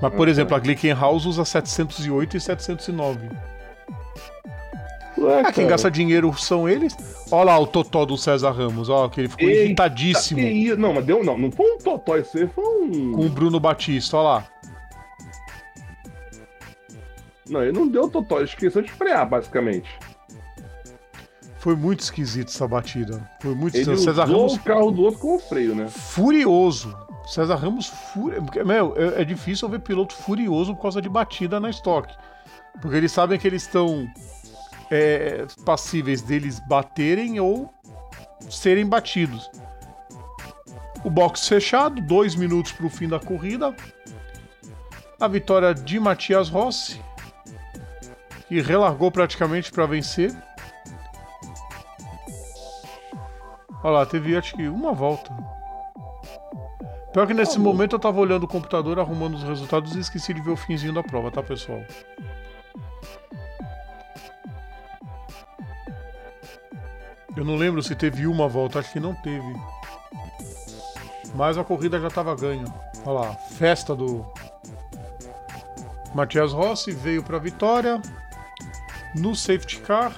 Mas, por Ah, exemplo, a Glickenhaus usa 708 e 709. Ué, Ah, quem gasta dinheiro são eles. Olha lá o totó do César Ramos, ó, que ele ficou Eita, irritadíssimo que? Não, mas deu. Não, não foi um totó, isso aí foi um. com o Bruno Batista, ó lá. Não, ele não deu totó, ele esqueceu de frear, basicamente. Foi muito esquisito essa batida. Foi muito Ele esquisito. César Ramos o carro do outro com o freio, né? furioso. César Ramos furioso. Meu, é, é difícil ver piloto furioso por causa de batida na estoque. Porque eles sabem que eles estão é, passíveis deles baterem ou serem batidos. O box fechado, dois minutos para o fim da corrida. A vitória de Matias Rossi, que relargou praticamente para vencer. Olha lá, teve acho que uma volta. Pior que nesse momento eu tava olhando o computador, arrumando os resultados e esqueci de ver o finzinho da prova, tá, pessoal? Eu não lembro se teve uma volta, acho que não teve. Mas a corrida já tava ganha. Olha lá, festa do Matias Rossi veio pra vitória no safety car.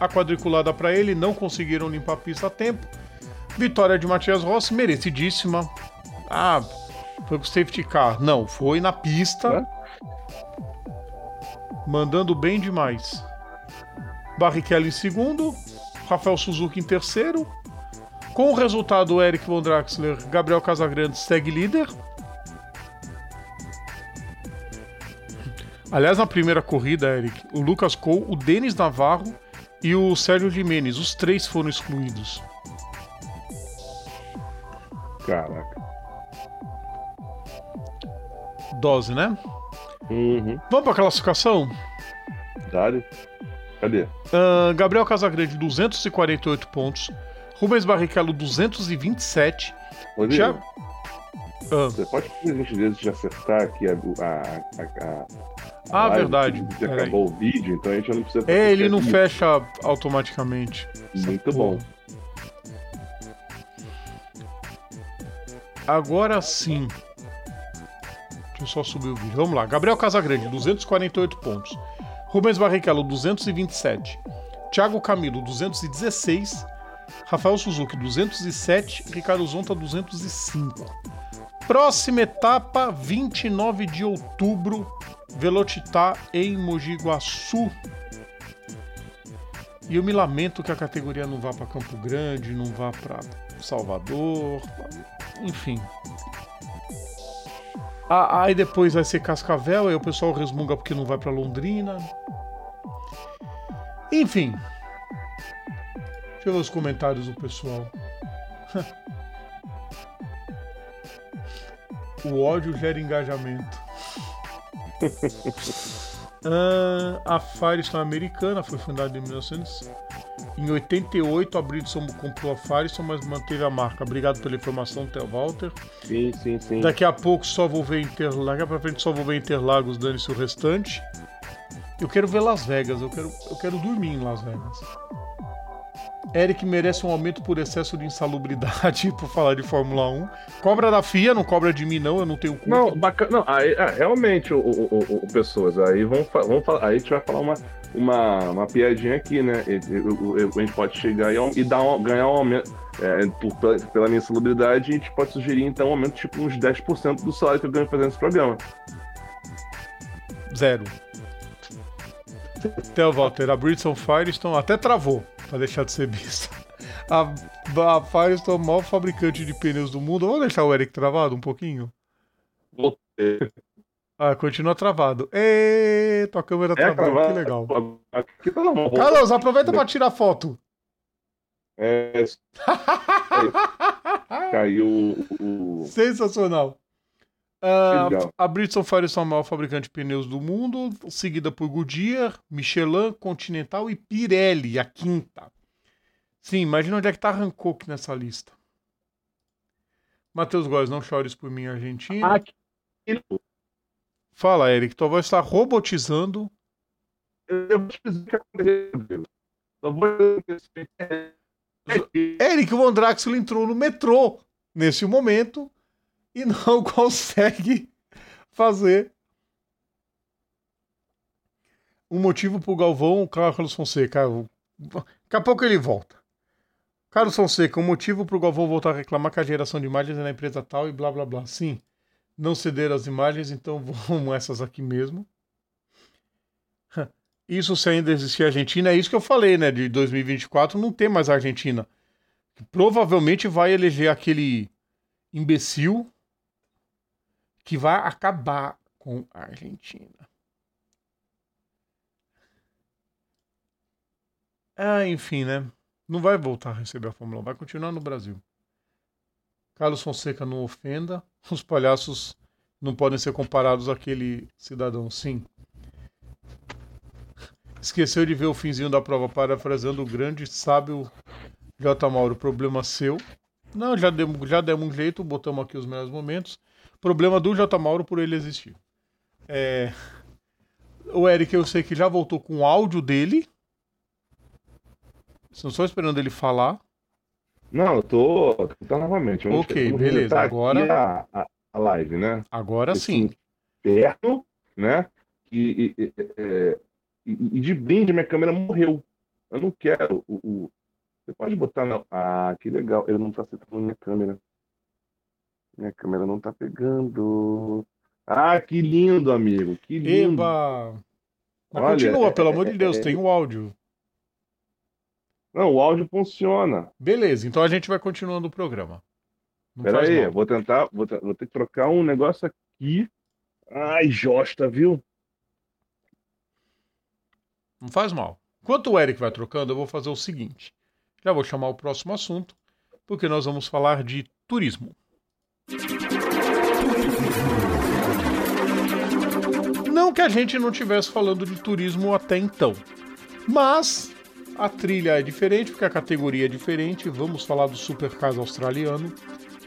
a quadriculada para ele, não conseguiram limpar a pista a tempo. Vitória de Matias Rossi, merecidíssima. Ah, foi com safety car. Não, foi na pista. É? Mandando bem demais. Barrichello em segundo, Rafael Suzuki em terceiro. Com o resultado, Eric Von Draxler, Gabriel Casagrande segue líder. Aliás, na primeira corrida, Eric, o Lucas Cole, o Denis Navarro e o Sérgio Jimenez, os três foram excluídos. Caraca. Dose, né? Uhum. Vamos para a classificação? Dale. Cadê? Uh, Gabriel Casagrande, 248 pontos. Rubens Barrichello, 227. Rodrigo, Thiago... ah. Você pode fazer a gentileza de acertar aqui a, a, a, ah, live, verdade. Acabou o vídeo, então a gente não precisa. É, ele não fecha automaticamente. Muito bom. Agora sim. Deixa eu só subir o vídeo. Vamos lá. Gabriel Casagrande, 248 pontos. Rubens Barrichello, 227. Thiago Camilo, 216. Rafael Suzuki, 207. Ricardo Zonta, 205. Próxima etapa, 29 de outubro, Velocitar em Mogi Guaçu. E eu me lamento que a categoria não vá para Campo Grande, não vá para Salvador, enfim. Ah, aí depois vai ser Cascavel, aí o pessoal resmunga porque não vai para Londrina. Enfim. Deixa eu ver os comentários do pessoal. o ódio gera engajamento. uh, a Firestone americana foi fundada em 1900. Em 88, a Bridgestone comprou a Firestone, mas manteve a marca. Obrigado pela informação, Theo Walter. Sim, sim, sim. Daqui a pouco só vou ver Interlagos. Daqui pra frente só vou ver Interlagos, dane-se o restante. Eu quero ver Las Vegas, eu quero, eu quero dormir em Las Vegas. Eric merece um aumento por excesso de insalubridade, por falar de Fórmula 1. Cobra da FIA, não cobra de mim, não, eu não tenho culpa. Não, bacana. Não, aí, é, realmente, o, o, o, pessoas, aí vamos, vamos aí a gente vai falar uma, uma, uma piadinha aqui, né? a gente pode chegar e, dar um, ganhar um aumento. É, por, pela, pela minha insalubridade, a gente pode sugerir então um aumento tipo uns 10% do salário que eu ganho fazendo esse programa. Zero. Theo Walter, a Bridgestone Firestone até travou para deixar de ser vista. A, a Firestone é o maior fabricante de pneus do mundo. Vamos deixar o Eric travado um pouquinho? Voltei. Ah, continua travado. Ê, tua câmera é travada, que legal. Aqui tá normal. Carlos, aproveita para tirar foto. É. Caiu o. Sensacional. Uh, a Bridgestone Firestone é o maior fabricante de pneus do mundo, seguida por Goodyear, Michelin, Continental e Pirelli, a quinta. Sim, imagina onde é que tá Hankook nessa lista. Matheus Góes, não chores por mim, Argentina. Aqui. Fala, Eric, tua voz está robotizando. Eu vou te dizer o que aconteceu. Eric Von Draxler entrou no metrô nesse momento e não consegue fazer um motivo pro Galvão, Carlos Fonseca. Daqui a pouco ele volta. Carlos Fonseca, um motivo pro Galvão voltar a reclamar que a geração de imagens é na empresa tal e blá blá blá. Sim, não ceder as imagens, então vamos essas aqui mesmo. Isso se ainda existir Argentina, é isso que eu falei, né? De 2024 não tem mais Argentina. Provavelmente vai eleger aquele imbecil que vai acabar com a Argentina. Ah, enfim, né? Não vai voltar a receber a Fórmula 1, vai continuar no Brasil. Carlos Fonseca não ofenda, os palhaços não podem ser comparados àquele cidadão, sim. Esqueceu de ver o finzinho da prova parafraseando o grande sábio J. Mauro. Problema seu. Não, já demos, já demos um jeito, botamos aqui os melhores momentos. Problema do J. Mauro por ele existir. É... O Eric, eu sei que já voltou com o áudio dele. Estão só esperando ele falar. Não, eu tô, tô novamente. Ok, beleza. Agora. A, a, live, né? Agora Esse sim. Perto, né? E, e, e, e, de brinde, minha câmera morreu. Eu não quero o. o- Você pode botar na. Ah, que legal. Ele não tá acertando minha câmera. Minha câmera não tá pegando. Ah, que lindo, amigo. Que lindo. Eba! Mas Olha, continua, é- pelo amor de é- Deus, é- tem o áudio. Não, o áudio funciona. Beleza, então a gente vai continuando o programa. Não Pera faz aí, mal. vou tentar. Vou, vou ter que trocar um negócio aqui. Ai, Josta, viu? Não faz mal. Enquanto o Eric vai trocando, eu vou fazer o seguinte. Já vou chamar o próximo assunto, porque nós vamos falar de turismo. Não que a gente não estivesse falando de turismo até então, mas a trilha é diferente, porque a categoria é diferente. Vamos falar do Supercars australiano,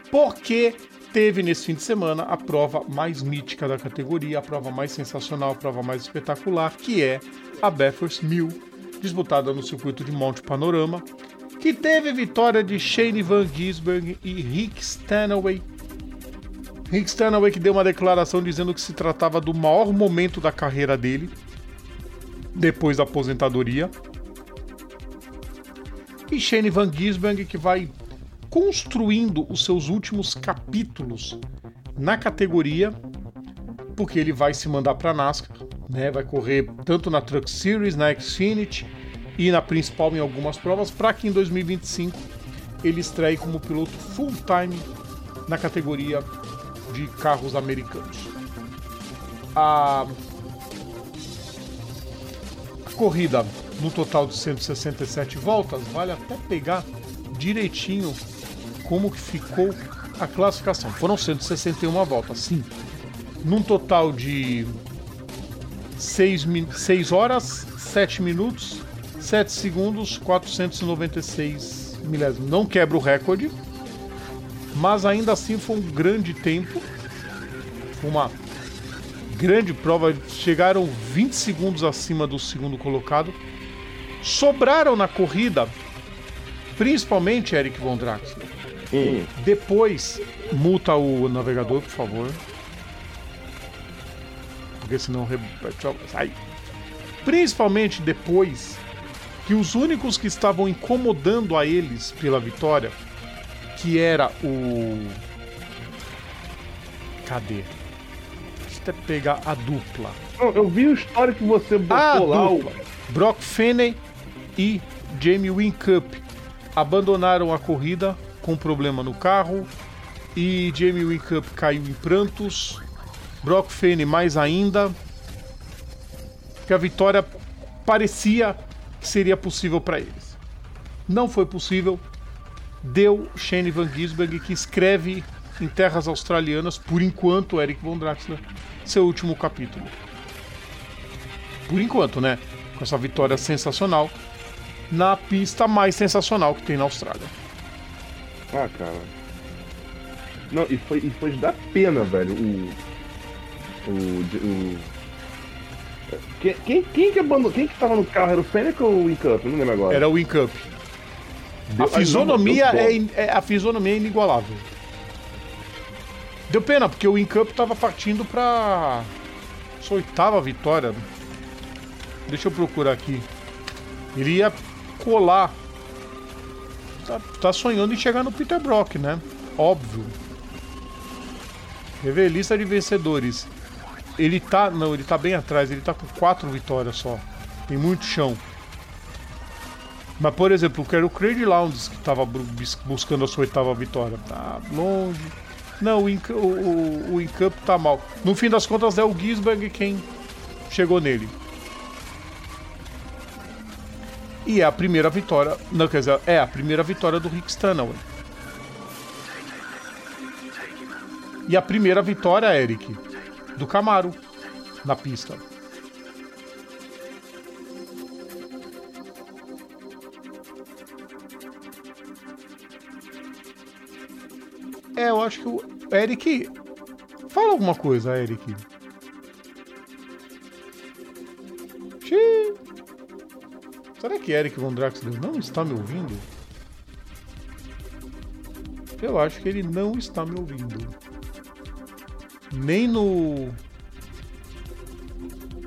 porque teve nesse fim de semana a prova mais mítica da categoria, a prova mais sensacional, a prova mais espetacular, que é a Bathurst 1000, disputada no circuito de Monte Panorama, que teve vitória de Shane Van Gisbergen e Rick Stanaway. Rick Stanaway que deu uma declaração dizendo que se tratava do maior momento da carreira dele, depois da aposentadoria. E Shane Van Gisbergen que vai construindo os seus últimos capítulos na categoria, porque ele vai se mandar para NASCAR, né? Vai correr tanto na Truck Series, na Xfinity e na principal em algumas provas, para que em 2025 ele estreie como piloto full time na categoria de carros americanos. A, corrida no total de 167 voltas, vale até pegar direitinho como que ficou a classificação. Foram 161 voltas, sim. Num total de 6, 6 horas, 7 minutos, 7 segundos, 496 milésimos. Não quebra o recorde, mas ainda assim foi um grande tempo. Uma grande prova. Chegaram 20 segundos acima do segundo colocado. Sobraram na corrida, principalmente Eric Von Draxler. Hum. Depois, multa o navegador, por favor. Porque senão. Sai. Principalmente depois que os únicos que estavam incomodando a eles pela vitória, que era o. Cadê? Deixa eu pegar a dupla. Eu vi o histórico que você botou A lá. o-. Brock Fenney e Jamie Wincup abandonaram a corrida com problema no carro e Jamie Wincup caiu em prantos. Brock Fenney mais ainda. Que a vitória parecia que seria possível para eles. Não foi possível. Deu Shane Van Gisbergen que escreve em terras australianas, por enquanto, Eric Von Draxler, seu último capítulo por enquanto, né? Com essa vitória sensacional na pista mais sensacional que tem na Austrália. Ah, cara. Não, e foi, e foi de dar pena, velho. O. O. o quem, quem, quem que abandonou? Quem que tava no carro? Era o Fênix ou o Incup? Não lembro agora. Era o Wincup. A fisionomia é, in- é- a fisionomia é inigualável. Deu pena, porque o Wincup tava partindo pra sua oitava vitória. Deixa eu procurar aqui. Ele ia colar. Tá, tá sonhando em chegar no Peter Brock, né? Óbvio. Quer ver? Lista de vencedores. Ele tá. Não, ele tá bem atrás, ele tá com quatro vitórias só. Tem muito chão. Mas, por exemplo, eu quero o Craig Lowndes, que estava buscando a sua oitava vitória. Tá longe. Não, o, Inc- o, o, tá mal. No fim das contas, é o Gisberg quem chegou nele. E é a primeira vitória. Não, quer dizer, é a primeira vitória do Rick Stanaway. E a primeira vitória, Eric, do Camaro na pista. É, eu acho que o Eric. Fala alguma coisa, Eric. Xiii. Será que Eric Von não está me ouvindo? Eu acho que ele não está me ouvindo. Nem no.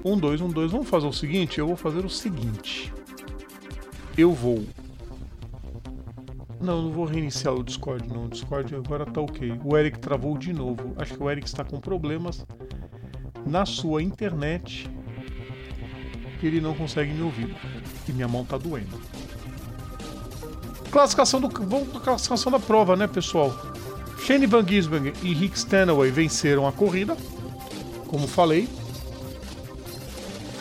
1, 2, 1, 2. Vamos fazer o seguinte? Eu vou fazer o seguinte. eu vou. Não, não vou reiniciar o Discord, não. O Discord agora tá ok. O Eric travou de novo. Acho que o Eric está com problemas na sua internet que ele não consegue me ouvir. E minha mão tá doendo. Classificação do. Vamos classificação da prova, né, pessoal? Shane Van Gisbergen e Rick Stanaway venceram a corrida. Como falei.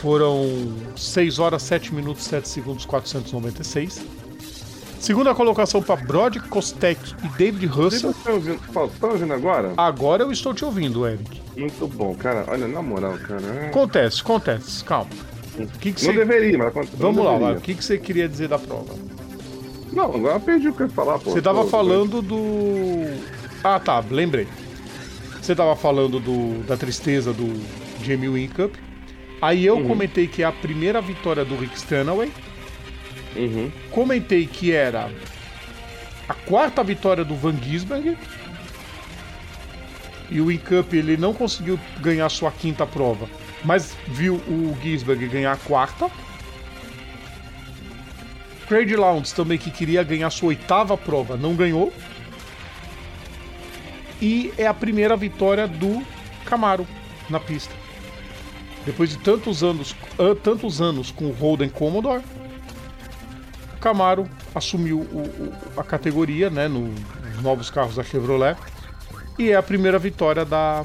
Foram 6 horas, 7 minutos, 7 segundos, 496. Segunda colocação para Brod Kostek e David Russell. Você tá ouvindo, Paulo, tá ouvindo agora? Agora eu estou te ouvindo, Eric. Muito bom, cara. Olha, na moral, cara. é- Acontece, acontece. Calma. Que que Não deveria, mas acontece. Vamos lá, o que, que você queria dizer da prova? Não, agora eu perdi o que eu ia falar, pô. Você tava Pô, falando do. Ah, tá, lembrei. Você tava falando do, da tristeza do Jamie Win Cup. Aí eu comentei que é a primeira vitória do Rick Stanaway. Uhum. Comentei que era a quarta vitória do Van Gisbergen. E o Win Cup ele não conseguiu ganhar sua quinta prova, mas viu o Gisberg ganhar a quarta. Craig Lowndes também que queria ganhar sua oitava prova, não ganhou. E é a primeira vitória do Camaro na pista. Depois de tantos anos, ah, tantos anos com o Holden Commodore, Camaro assumiu o- o- a categoria, né, no- nos novos carros da Chevrolet, e é a primeira vitória da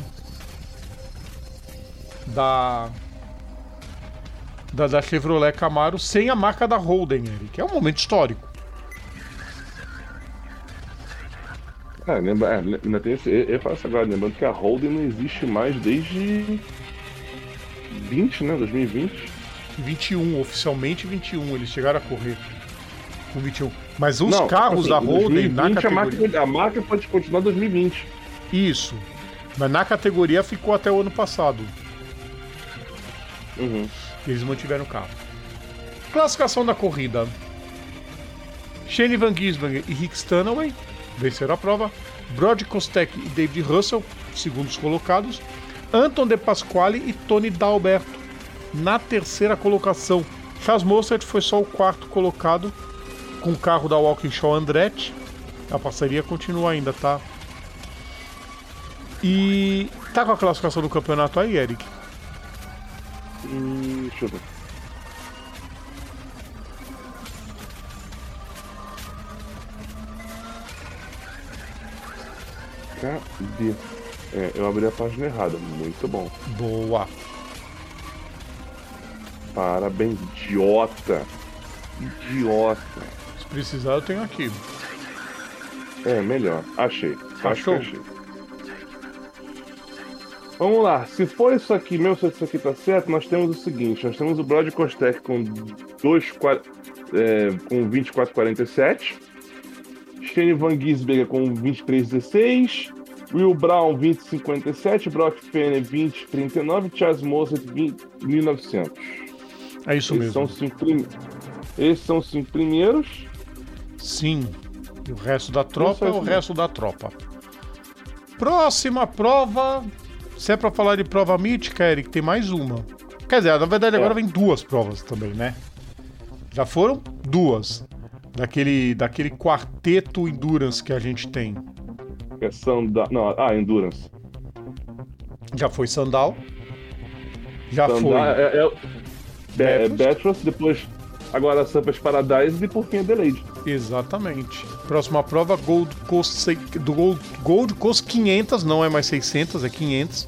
da da, da Chevrolet Camaro sem a marca da Holden, Eric. É um momento histórico. É, lembra, é, ainda tem esse, eu, eu faço agora, lembrando que a Holden não existe mais desde 20, né? 2020. 21, oficialmente 21, eles chegaram a correr com 21. Mas os Não, carros assim, da Holden na 2020 a categoria. a marca pode continuar 2020. Isso. Mas na categoria ficou até o ano passado. Uhum. Eles mantiveram o carro. Classificação da corrida. Shane Van Gisbergen e Rick Stanaway venceram a prova. Brod Kostek e David Russell, segundos colocados. Anton De Pasquale e Tony Dalberto na terceira colocação. Charles Mostert foi só o quarto colocado com o carro da Walkinshaw Andretti. A parceria continua ainda, tá? E tá com a classificação do campeonato aí, Eric? Hum, deixa eu ver. Cadê? É, eu abri a página errada. Muito bom. Boa. Parabéns, idiota. Idiota. Precisar, eu tenho aqui. É, melhor. Achei. Achou? achei. Vamos lá. Se for isso aqui mesmo, se isso aqui tá certo, nós temos o seguinte. Nós temos o Brod Kostek com, 2, é, com 24,47. Shane Van Gisberger com 23,16. Will Brown, 20,57. Brock Penny, 20,39. Charles Moses, 20,900. É isso Esses mesmo. são, cinco prim... Esses são os cinco primeiros. Sim. E o resto da tropa é o resto da tropa. Próxima prova. Se é pra falar de prova mítica, Eric, tem mais uma. Quer dizer, na verdade agora É. vem duas provas também, né? Já foram duas. Daquele, daquele quarteto Endurance que a gente tem. É Sanda... Não, ah, Endurance. Já foi Sandal. Já Sanda... foi. É, é, é, é. Bathurst, depois agora Sampras Paradise e por fim Adelaide. Exatamente. Próxima prova, Gold Coast, Gold, Gold Coast 500, não é mais 600, é 500.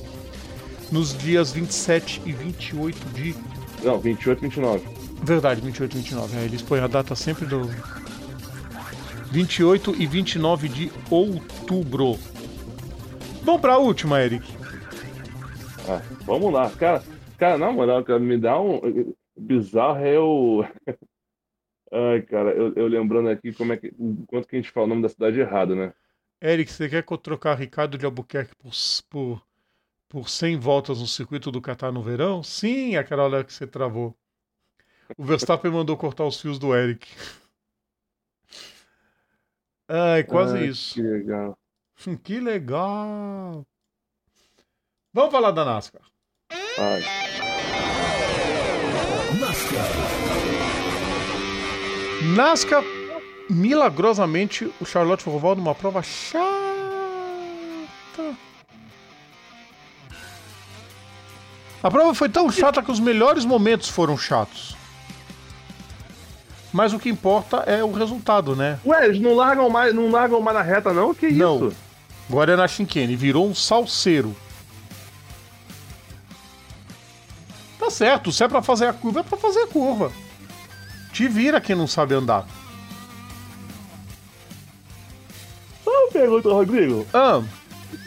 Nos dias 27 e 28 de. Não, 28, 29. Verdade, 28 e 29. É, eles põem a data sempre do. 28 e 29 de outubro. Vamos pra última, Eric. Ah, vamos lá, cara. Cara, na moral, cara, me dá um. Bizarro é o. Ai, cara, eu, eu lembrando aqui como é que. o Quanto que a gente fala o nome da cidade errado, né? Eric, você quer que eu trocar Ricardo de Albuquerque por, por, por 100 voltas no circuito do Catar no verão? Sim, aquela hora que você travou. O Verstappen mandou cortar os fios do Eric. Ai, quase Ai, isso. Que legal. Que legal. Vamos falar da NASCAR. Ai. NASCAR, milagrosamente, o Charlotte Roval numa prova chata. A prova foi tão chata que os melhores momentos foram chatos. Mas o que importa é o resultado, né? Ué, eles não largam mais, não largam mais na reta, não? Que Não. isso? Agora é na Shinkane, virou um salseiro. Tá certo, se é pra fazer a curva, é pra fazer a curva. Te vira quem não sabe andar. Só uma pergunta, Rodrigo. Ah,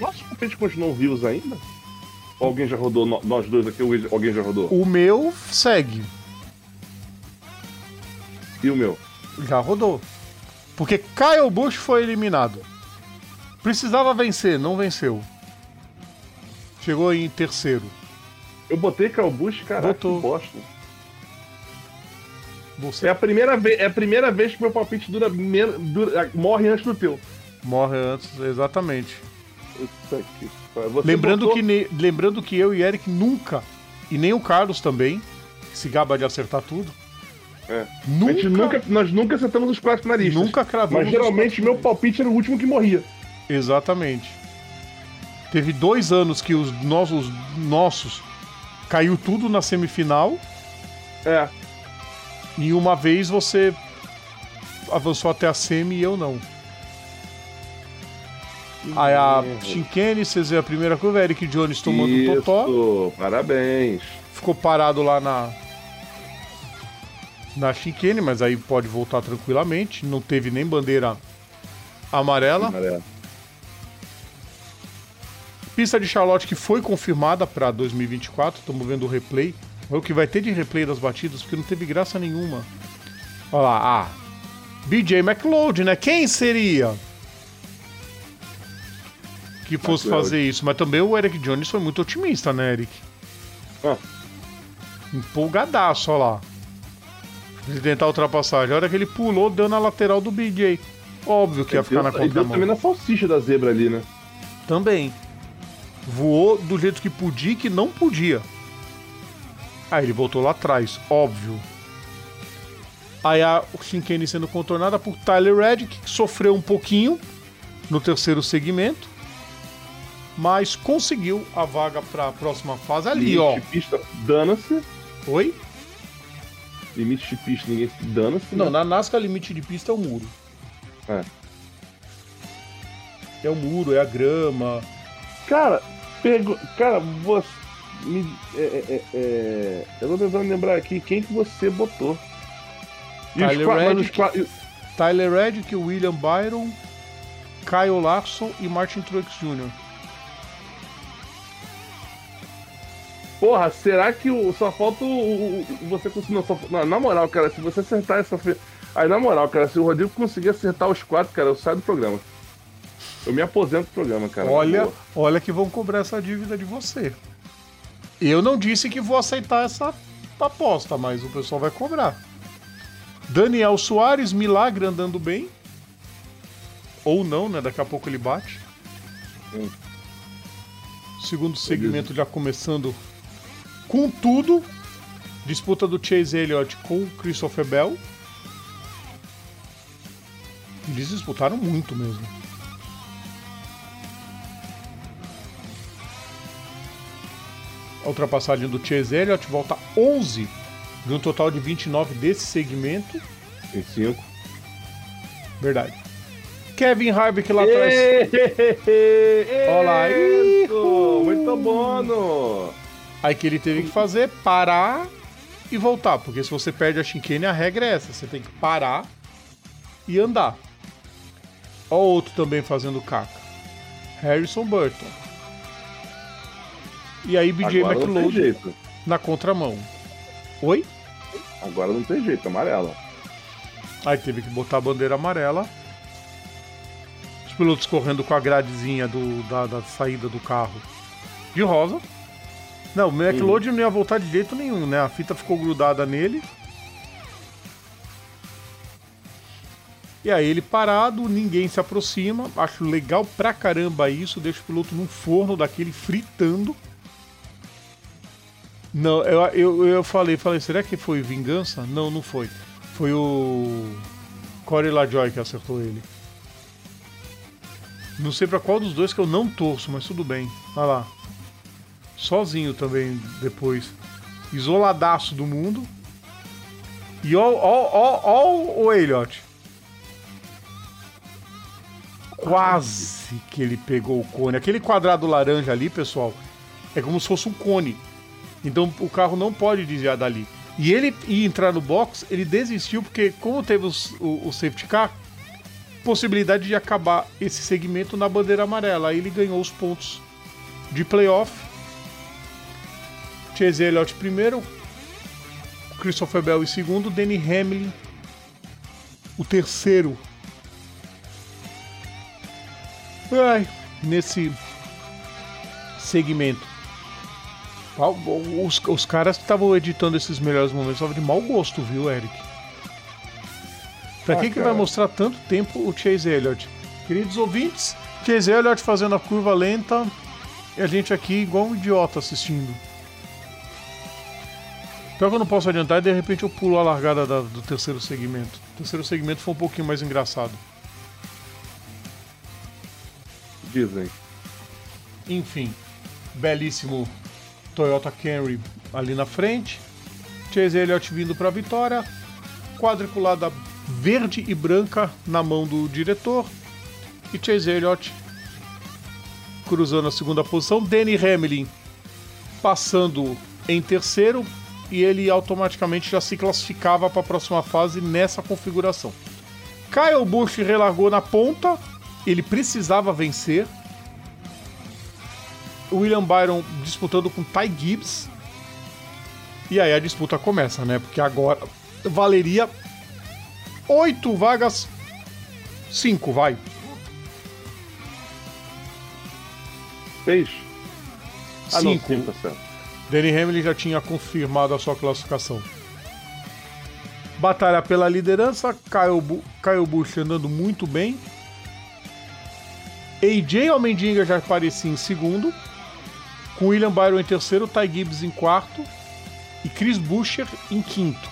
Nossos palpites continuam vivos ainda? Ou alguém já rodou, nós dois aqui, alguém já rodou? o meu segue. E o meu? Já rodou. Porque Kyle Busch foi eliminado. Precisava vencer, não venceu. Chegou em terceiro. Eu botei Calbush, cara, Botou. que bosta. Você É a primeira vez, é a primeira vez que meu palpite dura, men- dura- morre antes do teu. morre antes, exatamente. Você Lembrando botou- que, ne- lembrando que eu e Eric nunca, e nem o Carlos também, que se gaba de acertar tudo, É. Nunca, nunca, nós nunca acertamos os quatro finalistas. nunca cravamos Mas geralmente os meu palpite era o último que morria. Exatamente. Teve dois anos que os nossos, nossos caiu tudo na semifinal É. e uma vez você avançou até a semi e eu não. Aí a Shinkane, vocês a primeira curva, Eric Jones tomando um Isso, totó, parabéns. ficou parado lá na na Shinkane, mas aí pode voltar tranquilamente, não teve nem bandeira amarela. Amarelo. Pista de Charlotte que foi confirmada para 2024, estamos vendo o replay. É o que vai ter de replay das batidas, porque não teve graça nenhuma. Olha lá, ah, BJ McLeod, né? Quem seria que fosse McLeod. fazer isso? Mas também o Eric Jones foi muito otimista, né, Eric? Ah. Empolgadaço, olha lá. Ele tentar a ultrapassagem. A hora que ele pulou, deu na lateral do BJ. Óbvio que ia ficar na deu também contramão. na salsicha da zebra ali, né? Também. Voou do jeito que podia e que não podia. Aí ele voltou lá atrás, óbvio. Aí a Shinkane sendo contornada por Tyler Reddick, que sofreu um pouquinho no terceiro segmento, mas conseguiu a vaga para a próxima fase ali, Limite ó. de pista, dana-se. Oi? Limite de pista, ninguém se dana-se. Não, né? na NASCAR limite de pista é o muro. É. É o muro, é a grama. Cara, pego... cara, você. Me- é, é, é, é, Eu tô tentando lembrar aqui quem que você botou. E os Tyler os Reddick. e- Tyler Reddick, William Byron, Kyle Larson e Martin Truex Jr. Porra, será que o, só falta o, o- você conseguir. Não, na moral, cara, se você acertar essa. Aí, na moral, cara, se o Rodrigo conseguir acertar os quatro, cara, eu saio do programa. Eu me aposento do programa, cara. Olha, olha que vão cobrar essa dívida de você. Eu não disse que vou aceitar essa aposta, mas o pessoal vai cobrar. Daniel Soares, milagre andando bem. Ou não, né? Daqui a pouco ele bate. Hum. Segundo segmento já começando com tudo. Disputa do Chase Elliott com o Christopher Bell. Eles disputaram muito mesmo. A ultrapassagem do Chase Elliott volta 11 de um total de 29 desse segmento. Em cinco. Verdade. Kevin Harvick lá atrás. Olha lá. Isso! Muito bom. Aí que ele teve que fazer, parar e voltar. Porque se você perde a chicane, a regra é essa. Você tem que parar e andar. Ó outro também fazendo caca. Harrison Burton. E aí BJ Agora McLeod na contramão. Oi? Agora não tem jeito, amarela. Aí teve que botar a bandeira amarela. Os pilotos correndo com a gradezinha do, da, da saída do carro de rosa. Não, o McLeod não ia voltar de jeito nenhum, né? A fita ficou grudada nele. E aí ele parado, ninguém se aproxima. Acho legal pra caramba isso. Deixa o piloto num forno daquele fritando. Não, eu, eu, eu falei, falei, será que foi vingança? Não, não foi. Foi o Corey LaJoy que acertou ele. Não sei pra qual dos dois que eu não torço, mas tudo bem. Olha lá. Sozinho também depois. Isoladaço do mundo. E ó, ó, ó, ó o Elliot. Quase que ele pegou o cone. Aquele quadrado laranja ali, pessoal, é como se fosse um cone. Então o carro não pode desviar dali. E ele ia entrar no box, ele desistiu porque, como teve os- o, o safety car, possibilidade de acabar esse segmento na bandeira amarela. Aí ele ganhou os pontos de playoff. Chase Elliott primeiro, Christopher Bell em segundo, Danny Hamlin o terceiro. Ai, nesse segmento. Os, os caras que estavam editando esses melhores momentos estavam de mau gosto, viu, Eric? Pra Ah, que, que vai mostrar tanto tempo o Chase Elliott? Queridos ouvintes, Chase Elliott fazendo a curva lenta e a gente aqui igual um idiota assistindo. Pior que eu não posso adiantar e de repente eu pulo a largada da- do terceiro segmento. O terceiro segmento foi um pouquinho mais engraçado. Dizem. Enfim, belíssimo Toyota Camry ali na frente. Chase Elliott vindo para a vitória. Quadriculada verde e branca na mão do diretor. E Chase Elliott cruzando a segunda posição. Danny Hamlin passando em terceiro. E ele automaticamente já se classificava para a próxima fase nessa configuração. Kyle Busch relargou na ponta. Ele precisava vencer. William Byron disputando com Ty Gibbs. E aí a disputa começa, né? Porque agora valeria oito vagas. Cinco, vai. Fez? Ah, não, Cinco. tá. Danny Hamlin já tinha confirmado a sua classificação. Batalha pela liderança, Kyle, Bu Kyle Busch andando muito bem. AJ Almendinger já aparecia em segundo, com William Byron em terceiro, Ty Gibbs em quarto e Chris Buescher em quinto.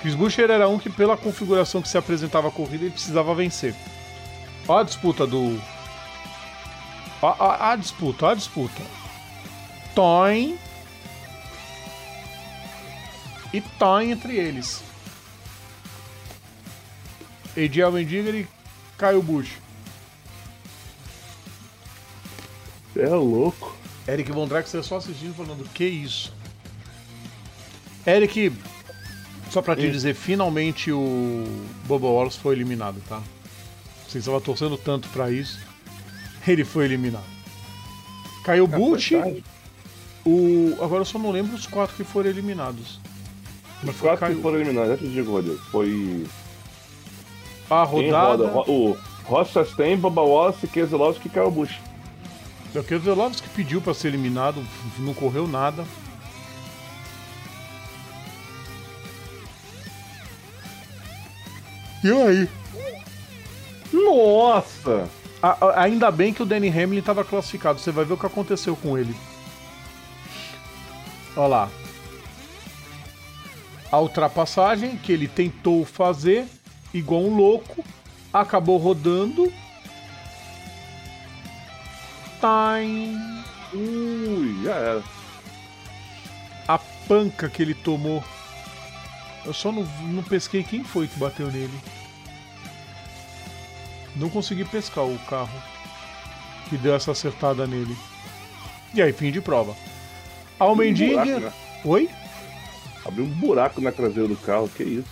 Chris Buescher era um que, pela configuração que se apresentava a corrida, ele precisava vencer. Olha a disputa do. A, a- a disputa, a disputa. Toin e Toin entre eles. AJ Almendinger e Kyle Busch. É louco. Eric Von Draxler só assistindo falando, que isso? Eric, só pra te Hum. dizer, finalmente o Bubba Wallace foi eliminado, tá? Você estava torcendo tanto pra isso. Ele foi eliminado. Caiu Bush, verdade. o. Agora eu só não lembro os quatro que foram eliminados. Os quatro que foram eliminados, já te digo, Rodrigo. Foi. A rodada. roda? O Ross Chastain, Bubba Wallace, Keselowski e Kyle Busch. É o que pediu pra ser eliminado, não correu nada. E aí? Nossa! A- a- ainda bem que o Danny Hamlin estava classificado. Você vai ver o que aconteceu com ele. Olha lá. A ultrapassagem que ele tentou fazer, igual um louco, acabou rodando. Time. Ui, já era. A panca que ele tomou. Eu só não, não pesquei quem foi que bateu nele. Não consegui pescar o carro que deu essa acertada nele. E aí, fim de prova. buraco, Almendinger. né? Oi? Abriu um buraco na traseira do carro, que isso?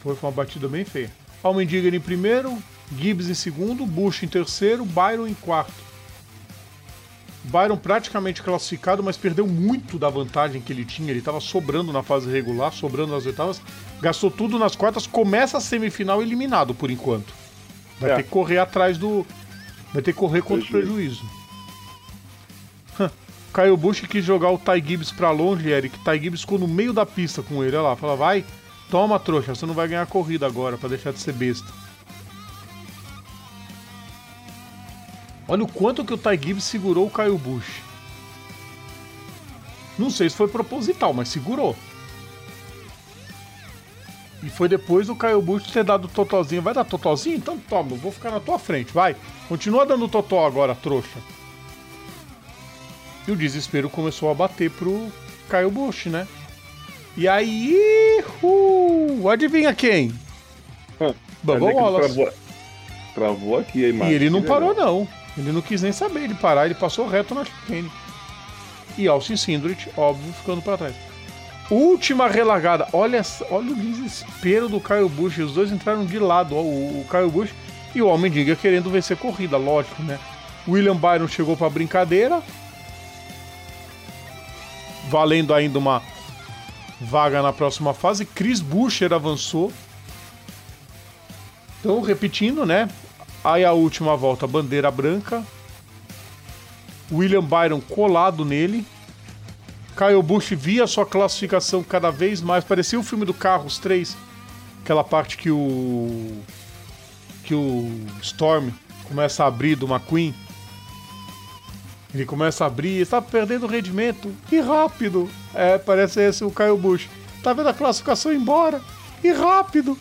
Foi, foi uma batida bem feia. Almendinger em primeiro, Gibbs em segundo, Bush em terceiro, Byron em quarto. Byron praticamente classificado, mas perdeu muito da vantagem que ele tinha. Ele estava sobrando na fase regular, sobrando nas oitavas, gastou tudo nas quartas, começa a semifinal eliminado por enquanto. Vai É. ter que correr atrás do. Vai ter que correr contra o Prejuízo. prejuízo. Hã. Caio Bush quis jogar o Ty Gibbs pra longe, Eric. Ty Gibbs ficou no meio da pista com ele. Olha lá, fala, vai, toma, trouxa, você não vai ganhar a corrida agora, pra deixar de ser besta. Olha o quanto que o Ty Gibbs segurou o Caio Bush. Não sei se foi proposital, mas segurou. E foi depois do Caio Bush ter dado totozinho. Vai dar totozinho? Então toma, vou ficar na tua frente, vai. Continua dando totó agora, trouxa. E o desespero começou a bater pro Caio Bush, né? E aí, uh, adivinha quem? Bubba Wallace. Travou, travou aqui a imagem. E ele não né? parou, não. Ele não quis nem saber de parar, ele passou reto na chicane. E Alcin Sindrich, óbvio, ficando para trás. Última relargada. Olha, olha o desespero do Caio Bush. Os dois entraram de lado. ó, o, o Caio Bush e o Homem Diga querendo vencer corrida, lógico, né? William Byron chegou para brincadeira. Valendo ainda uma vaga na próxima fase. Chris Buescher avançou. Então, repetindo, né? Aí a última volta, bandeira branca. William Byron colado nele. Kyle Busch via sua classificação cada vez mais. Parecia o filme do Carros 3. Aquela parte que o. que o Storm começa a abrir do McQueen. Ele começa a abrir, está perdendo rendimento. E rápido. É, parece esse o Kyle Busch. Tá vendo a classificação embora? E rápido.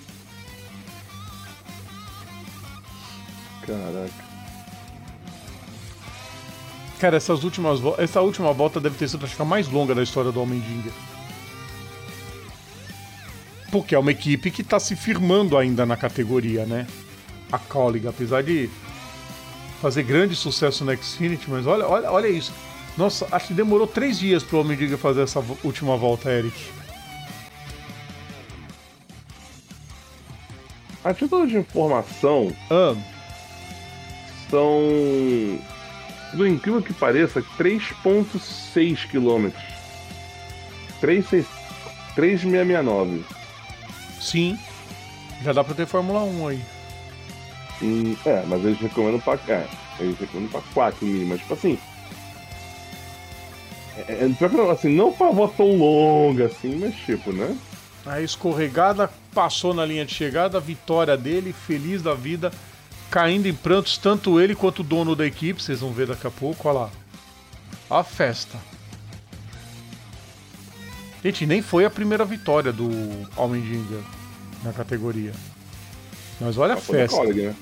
Caraca. Cara, essas últimas vo- essa última volta deve ter sido acho que a mais longa da história do Homem-Dinger. Porque é uma equipe que tá se firmando ainda na categoria, né? A Colleague, apesar de fazer grande sucesso no Xfinity, mas olha, olha, olha isso. Nossa, acho que demorou três dias pro Homem-Dinger fazer essa última volta, Eric. A título de informação, Ah, são, do incrível que pareça, 3.6 quilômetros. 3.6 3.669. sim. Já dá pra ter Fórmula 1 aí. Hum, é, mas eles recomendam pra cá. Eles recomendam pra 4 mil, mas tipo assim. É, é, assim, não foi uma tão longa assim, mas tipo, né? A escorregada passou na linha de chegada, a vitória dele, feliz da vida, caindo em prantos, tanto ele quanto o dono da equipe, vocês vão ver daqui a pouco, olha lá. A festa. Gente, nem foi a primeira vitória do Almendinger na categoria. Mas olha a festa. Né?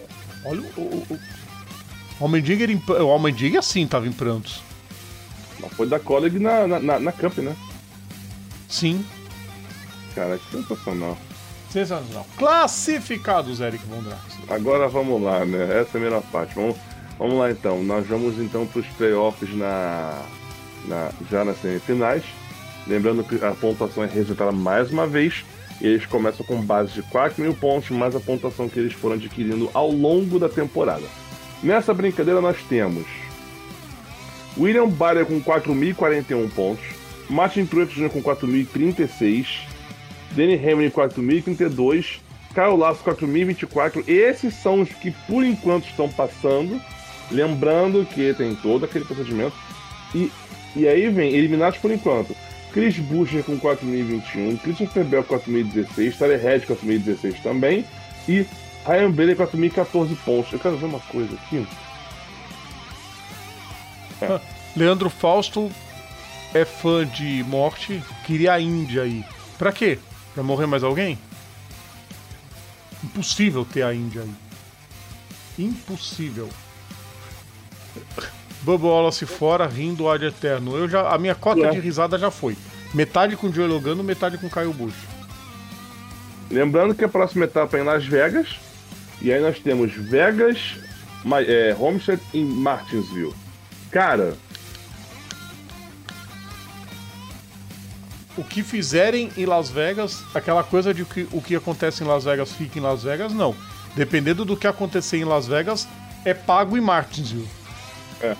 Olha o. o, o... o Almendinger, em... o Almendinger assim tava em prantos. Mas foi da Colleague na, na, na, na Cup, né? Sim, Cara, que sensacional. Sensacional. Classificados, Eric Von Drax. Agora vamos lá, né? Essa é a primeira parte. Vamos, vamos lá então. Nós vamos então para os playoffs na, na, já nas semifinais. Lembrando que a pontuação é resetada mais uma vez. Eles começam com base de 4 mil pontos, mais a pontuação que eles foram adquirindo ao longo da temporada. Nessa brincadeira nós temos William Byron com 4.041 pontos, Martin Truex Jr. com 4.036, Danny Hamlin 4.032, Kyle Lasso 4.024. Esses são os que por enquanto estão passando. Lembrando que tem todo aquele procedimento. E, e aí vem, eliminados por enquanto. Chris Buescher com 4.021, Christopher Bell 4.016, Tyler Red 4.016 também. E Ryan Bailey 4.014 pontos. Eu quero ver uma coisa aqui. Leandro Fausto é fã de morte, queria a Índia aí. Pra quê? Pra morrer mais alguém? Impossível ter a Índia aí. Impossível. Bubba Wallace fora, rindo ad eterno. Eu já, a minha cota É. de risada já foi. Metade com o Joe Logano, metade com o Caio Bush. Lembrando que a próxima etapa é em Las Vegas. E aí nós temos Vegas, é, Homestead e Martinsville. Cara, O que fizerem em Las Vegas, aquela coisa de que o que acontece em Las Vegas fica em Las Vegas, não. Dependendo do que acontecer em Las Vegas, é pago em Martinsville. É.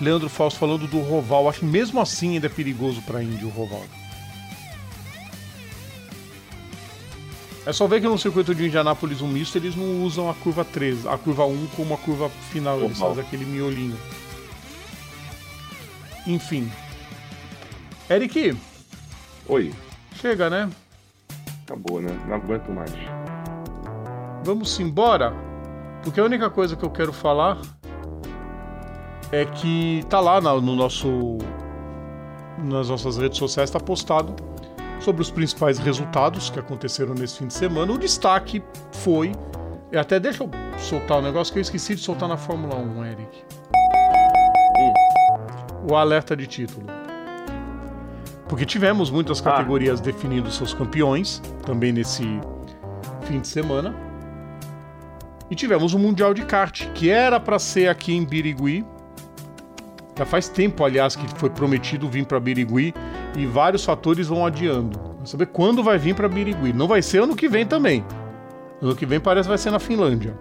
Leandro Fausto falando do Roval. Acho que mesmo assim ainda é perigoso pra Indy o Roval. É só ver que no circuito de Indianápolis um misto eles não usam a curva 3, a curva 1 como a curva final, eles Oval. fazem aquele miolinho. Enfim. Eric, oi, chega, né? acabou, né? Não aguento mais. Vamos embora? Porque a única coisa que eu quero falar é que tá lá no nosso nas nossas redes sociais está postado sobre os principais resultados que aconteceram nesse fim de semana. O destaque foi. Até deixa eu soltar um negócio que eu esqueci de soltar na Fórmula 1, Eric. O alerta de título. Porque tivemos muitas Ah. categorias definindo seus campeões, também nesse fim de semana. E tivemos o Mundial de Kart, que era para ser aqui em Birigui. Já faz tempo, aliás, que foi prometido vir para Birigui e vários fatores vão adiando. Vai saber quando vai vir para Birigui. Não vai ser ano que vem também. Ano que vem parece que vai ser na Finlândia.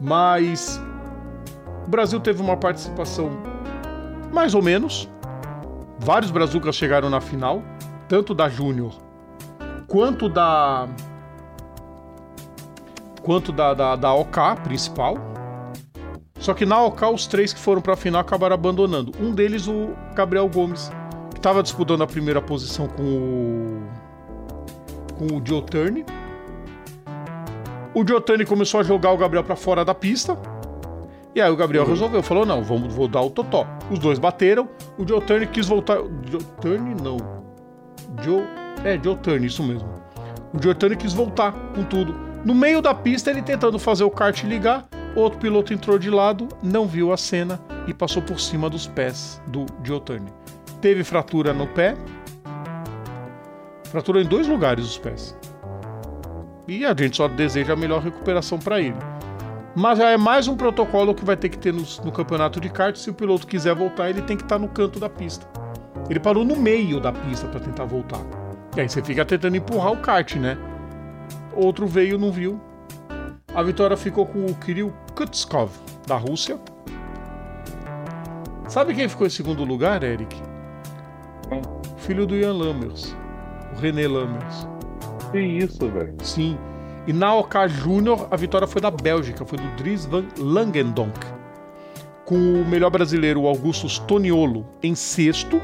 Mas o Brasil teve uma participação mais ou menos. Vários brazucas chegaram na final, tanto da Júnior quanto da quanto da, da, da OK principal. Só que na OK os três que foram para a final acabaram abandonando. Um deles o Gabriel Gomes, que estava disputando a primeira posição com o com o Joe. O Joe começou a jogar o Gabriel para fora da pista. E aí o Gabriel resolveu, falou: "Não, vamos vou dar o totó". Os dois bateram. O Joe Turner quis voltar, Joe Turner não. Joe, é Joe Turner, isso mesmo. O Joe Turner quis voltar com tudo. No meio da pista, ele tentando fazer o kart ligar, outro piloto entrou de lado, não viu a cena e passou por cima dos pés do Joe Turner. Teve fratura no pé, fratura em dois lugares os pés. E a gente só deseja a melhor recuperação para ele. Mas já é mais um protocolo que vai ter que ter no, no campeonato de kart. Se o piloto quiser voltar, ele tem que estar no canto da pista. Ele parou no meio da pista para tentar voltar. E aí você fica tentando empurrar o kart, né? Outro veio, não viu. A vitória ficou com o Kirill Kutskov, da Rússia. Sabe quem ficou em segundo lugar, Eric? Filho do Ian Lammers, o René Lammers. Que isso, velho. Sim. E na OK Júnior, a vitória foi da Bélgica, foi do Dries van Langendonk. Com o melhor brasileiro, o Augustus Toniolo, em sexto.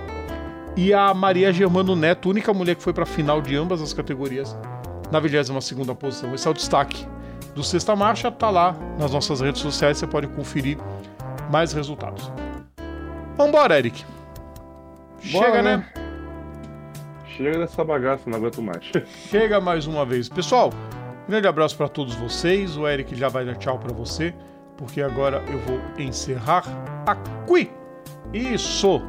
E a Maria Germano Neto, única mulher que foi para a final de ambas as categorias, na 22ª posição. Esse é o destaque do Sexta Marcha, tá lá nas nossas redes sociais, você pode conferir mais resultados. Vambora, Eric. Bora, Chega, né? né? Chega dessa bagaça, não aguento mais. Chega mais uma vez. Pessoal, grande abraço para todos vocês. O Eric já vai dar tchau para você, porque agora eu vou encerrar aqui. Isso!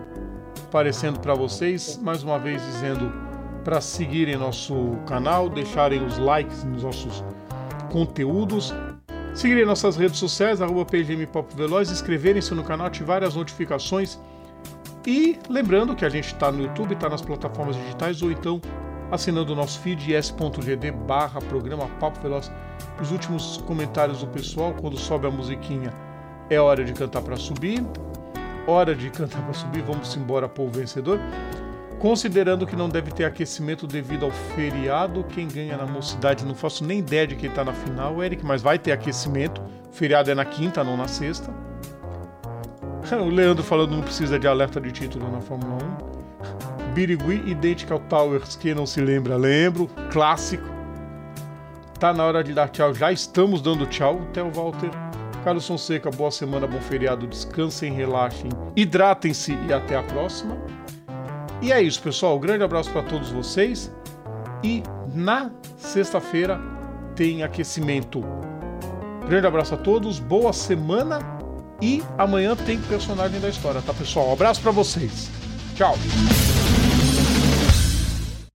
Aparecendo para vocês, mais uma vez dizendo para seguirem nosso canal, deixarem os likes nos nossos conteúdos, seguirem nossas redes sociais, arroba Veloz, inscreverem-se no canal, ativarem as notificações e lembrando que a gente está no YouTube, está nas plataformas digitais ou então assinando o nosso feed s.gd barra programa Papo Veloz. Os últimos comentários do pessoal, quando sobe a musiquinha, é hora de cantar para subir. Hora de cantar para subir, vamos embora, povo vencedor. Considerando que não deve ter aquecimento devido ao feriado, quem ganha na mocidade, não faço nem ideia de quem está na final, Eric, mas vai ter aquecimento. Feriado é na quinta, não na sexta. O Leandro falando não precisa de alerta de título na Fórmula 1. Birigui Identical Towers, quem não se lembra, lembro. Clássico. Tá na hora de dar tchau, já estamos dando tchau. Até o Walter. Carlos Fonseca, boa semana, bom feriado, descansem, relaxem, hidratem-se e até a próxima. E é isso, pessoal. grande abraço para todos vocês. E na sexta-feira tem aquecimento. Grande abraço a todos, boa semana e amanhã tem personagem da história, tá pessoal? Um abraço para vocês. Tchau.